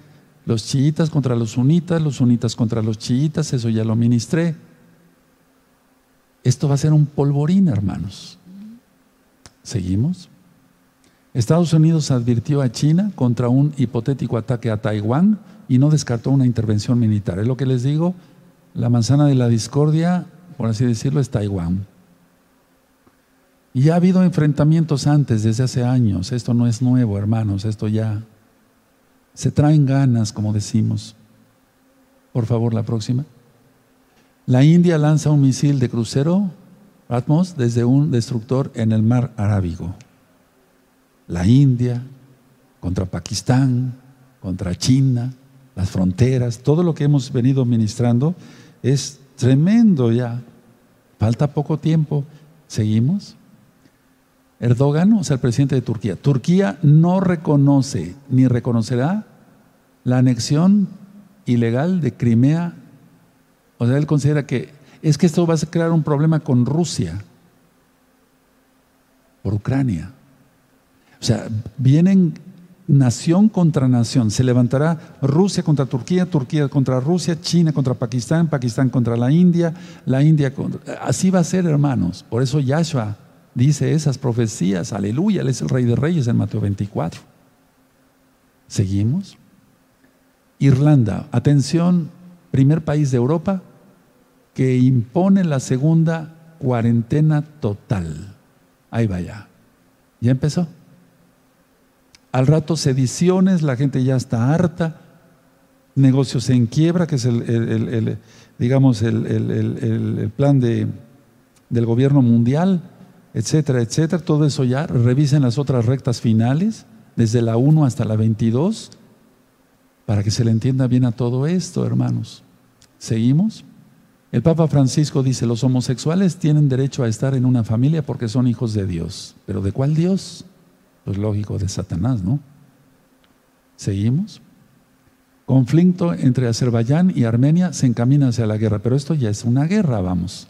Los chiitas contra los sunitas, los sunitas contra los chiitas, eso ya lo ministré. Esto va a ser un polvorín, hermanos. ¿Seguimos? Estados Unidos advirtió a China contra un hipotético ataque a Taiwán y no descartó una intervención militar. Es lo que les digo, la manzana de la discordia, por así decirlo, es Taiwán. Y ha habido enfrentamientos antes, desde hace años. Esto no es nuevo, hermanos, esto ya se traen ganas, como decimos. Por favor, la próxima. La India lanza un misil de crucero Atmos desde un destructor en el mar Arábigo. La India contra Pakistán, contra China, las fronteras, todo lo que hemos venido ministrando es tremendo ya. Falta poco tiempo. ¿Seguimos? Erdogan, o sea, el presidente de Turquía. Turquía no reconoce ni reconocerá la anexión ilegal de Crimea. O sea, él considera que es que esto va a crear un problema con Rusia por Ucrania. O sea, vienen nación contra nación. Se levantará Rusia contra Turquía, Turquía contra Rusia, China contra Pakistán, Pakistán contra la India, la India contra... Así va a ser, hermanos. Por eso Yahshua dice esas profecías. Aleluya, Él es el Rey de Reyes en Mateo 24. ¿Seguimos? Irlanda, atención, primer país de Europa que impone la segunda cuarentena total. Ahí vaya. Ya empezó. Al rato sediciones, la gente ya está harta, negocios en quiebra, que es el, digamos, el, plan de, del gobierno mundial, etcétera, etcétera. Todo eso ya, revisen las otras rectas finales, desde la 1 hasta la 22, para que se le entienda bien a todo esto, hermanos. ¿Seguimos? El Papa Francisco dice, los homosexuales tienen derecho a estar en una familia porque son hijos de Dios. ¿Pero de cuál Dios? Pues lógico, de Satanás, ¿no? ¿Seguimos? Conflicto entre Azerbaiyán y Armenia se encamina hacia la guerra, pero esto ya es una guerra, vamos.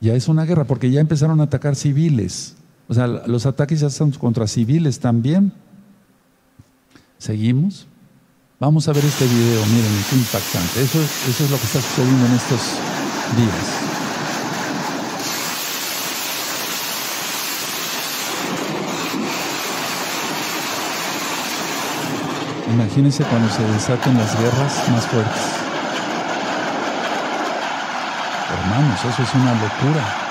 Ya es una guerra porque ya empezaron a atacar civiles. O sea, los ataques ya están contra civiles también. ¿Seguimos? Vamos a ver este video, miren, qué impactante. Eso es lo que está sucediendo en estos días. Imagínense cuando se desaten las guerras más fuertes. Hermanos, eso es una locura.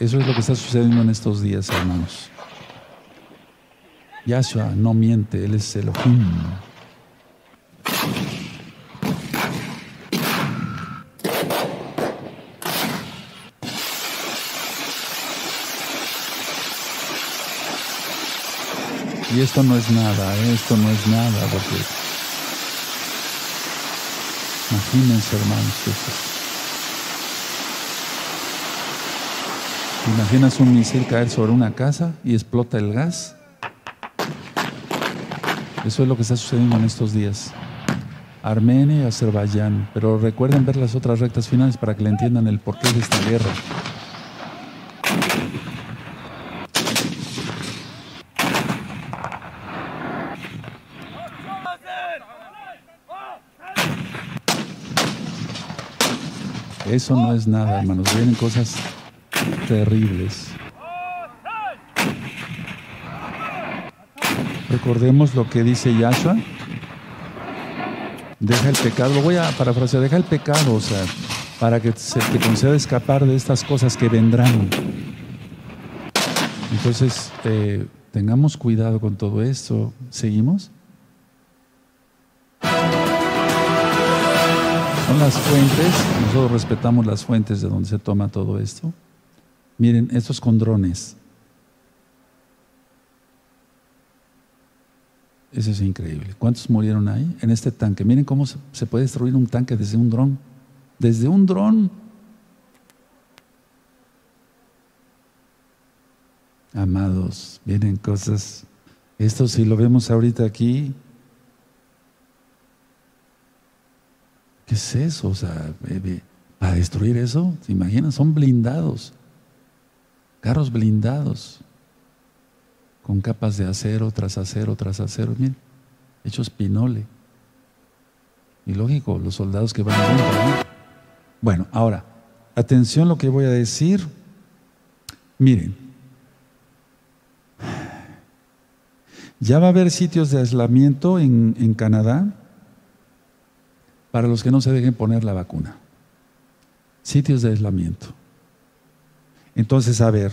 Eso es lo que está sucediendo en estos días, hermanos. Yahshua no miente, Él es Elohim. Y esto no es nada, esto no es nada, porque imagínense hermanos imaginas un misil caer sobre una casa y explota el gas? Eso es lo que está sucediendo en estos días. Armenia y Azerbaiyán. Pero recuerden ver las otras rectas finales para que le entiendan el porqué de esta guerra. Eso no es nada, hermanos. Vienen cosas terribles. Recordemos lo que dice Yahshua. Deja el pecado. Lo voy a parafrasear. Deja el pecado, o sea, para que se te conceda escapar de estas cosas que vendrán. Entonces, eh, tengamos cuidado con todo esto. ¿Seguimos? Son las fuentes, nosotros respetamos las fuentes de donde se toma todo esto. Miren, estos con drones. Eso es increíble. ¿Cuántos murieron ahí? En este tanque. Miren cómo se puede destruir un tanque desde un dron. Desde un dron. Amados, vienen cosas. Esto si lo vemos ahorita aquí, ¿Qué es eso? O sea, para destruir eso, ¿se imaginan? Son blindados, carros blindados, con capas de acero tras acero tras acero, miren, hechos pinole. Y lógico, los soldados que van adentro. Bueno, ahora, atención lo que voy a decir. Miren, ya va a haber sitios de aislamiento en, en Canadá para los que no se dejen poner la vacuna. Sitios de aislamiento. Entonces, a ver,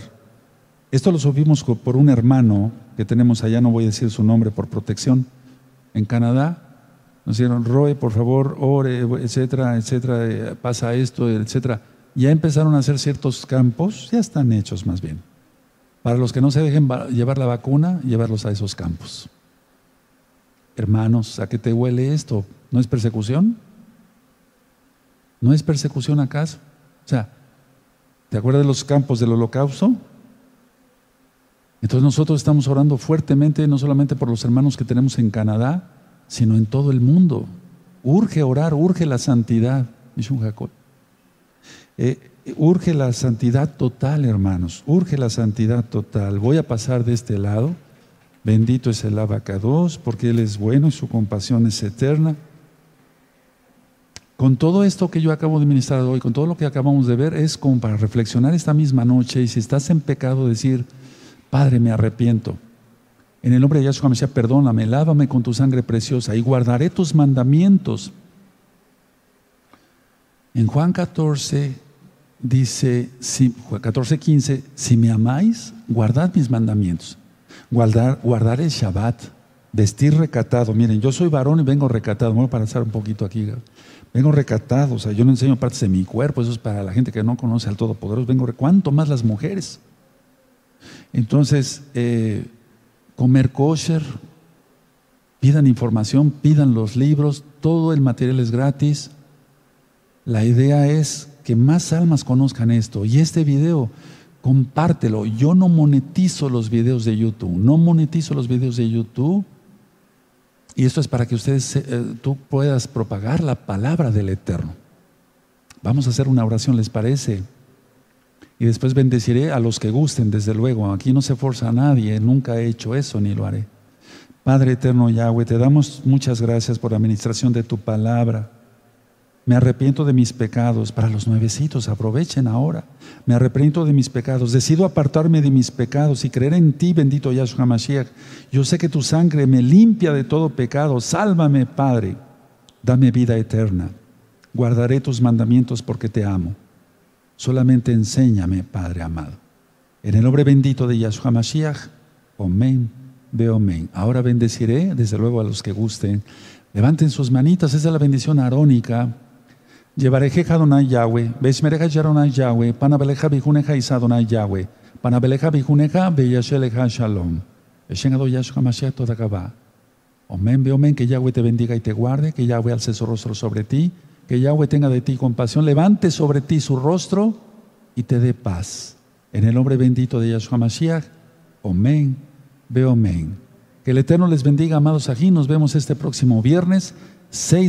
esto lo subimos por un hermano que tenemos allá, no voy a decir su nombre por protección, en Canadá. Nos dijeron, Roe, por favor, ore, etcétera, etcétera, eh, pasa esto, etcétera. Ya empezaron a hacer ciertos campos, ya están hechos más bien, Para los que no se dejen llevar la vacuna, llevarlos a esos campos. Hermanos, ¿a qué te huele esto? ¿No es persecución? ¿No es persecución acaso? O sea, ¿te acuerdas de los campos del holocausto? Entonces nosotros estamos orando fuertemente, no solamente por los hermanos que tenemos en Canadá, sino en todo el mundo. Urge orar, urge la santidad, dice Jacob. Eh, urge la santidad total, hermanos, urge la santidad total. Voy a pasar de este lado. Bendito es el abacados, porque Él es bueno y su compasión es eterna. Con todo esto que yo acabo de ministrar hoy, con todo lo que acabamos de ver, es como para reflexionar esta misma noche y si estás en pecado, decir, Padre, me arrepiento. En el nombre de Yahshua Mesías, perdóname, lávame con tu sangre preciosa y guardaré tus mandamientos. En Juan 14 dice, 14, 15, si me amáis, guardad mis mandamientos guardar, guardar el Shabbat, vestir recatado. Miren, yo soy varón y vengo recatado. voy a pasar un poquito aquí. Vengo recatado, o sea, yo no enseño partes de mi cuerpo, eso es para la gente que no conoce al Todopoderoso. Vengo, ¿cuánto más las mujeres? Entonces, eh, comer kosher, pidan información, pidan los libros, todo el material es gratis. La idea es que más almas conozcan esto. Y este video compártelo. Yo no monetizo los videos de YouTube, no monetizo los videos de YouTube. Y esto es para que ustedes, eh, tú puedas propagar la palabra del Eterno. Vamos a hacer una oración, ¿les parece? Y después bendeciré a los que gusten, desde luego. Aquí no se forza a nadie, nunca he hecho eso ni lo haré. Padre eterno Yahweh, te damos muchas gracias por la administración de tu palabra. Me arrepiento de mis pecados. Para los nuevecitos, aprovechen ahora. Me arrepiento de mis pecados. Decido apartarme de mis pecados y creer en ti, bendito Yahshua Mashiach. Yo sé que tu sangre me limpia de todo pecado. Sálvame, Padre. Dame vida eterna. Guardaré tus mandamientos porque te amo. Solamente enséñame, Padre amado. En el nombre bendito de Yahshua Mashiach. Amén. Veo amén. Ahora bendeciré, desde luego, a los que gusten. Levanten sus manitas. Esa es la bendición arónica. Llevareje Adonai Yahweh, Beishmereja Yaronai Yahweh, Panabeleja Bijuneja Isadonai Yahweh, Panabeleja Bijuneja Beyasheleja Shalom. Eshengado Yahshua Mashiach Todakaba. Omen, omen, que Yahweh te bendiga y te guarde, que Yahweh alce su rostro sobre ti, que Yahweh tenga de ti compasión, levante sobre ti su rostro y te dé paz. En el nombre bendito de Yahshua Mashiach, Omen, ve omen. Que el Eterno les bendiga, amados aquí. Nos vemos este próximo viernes, 6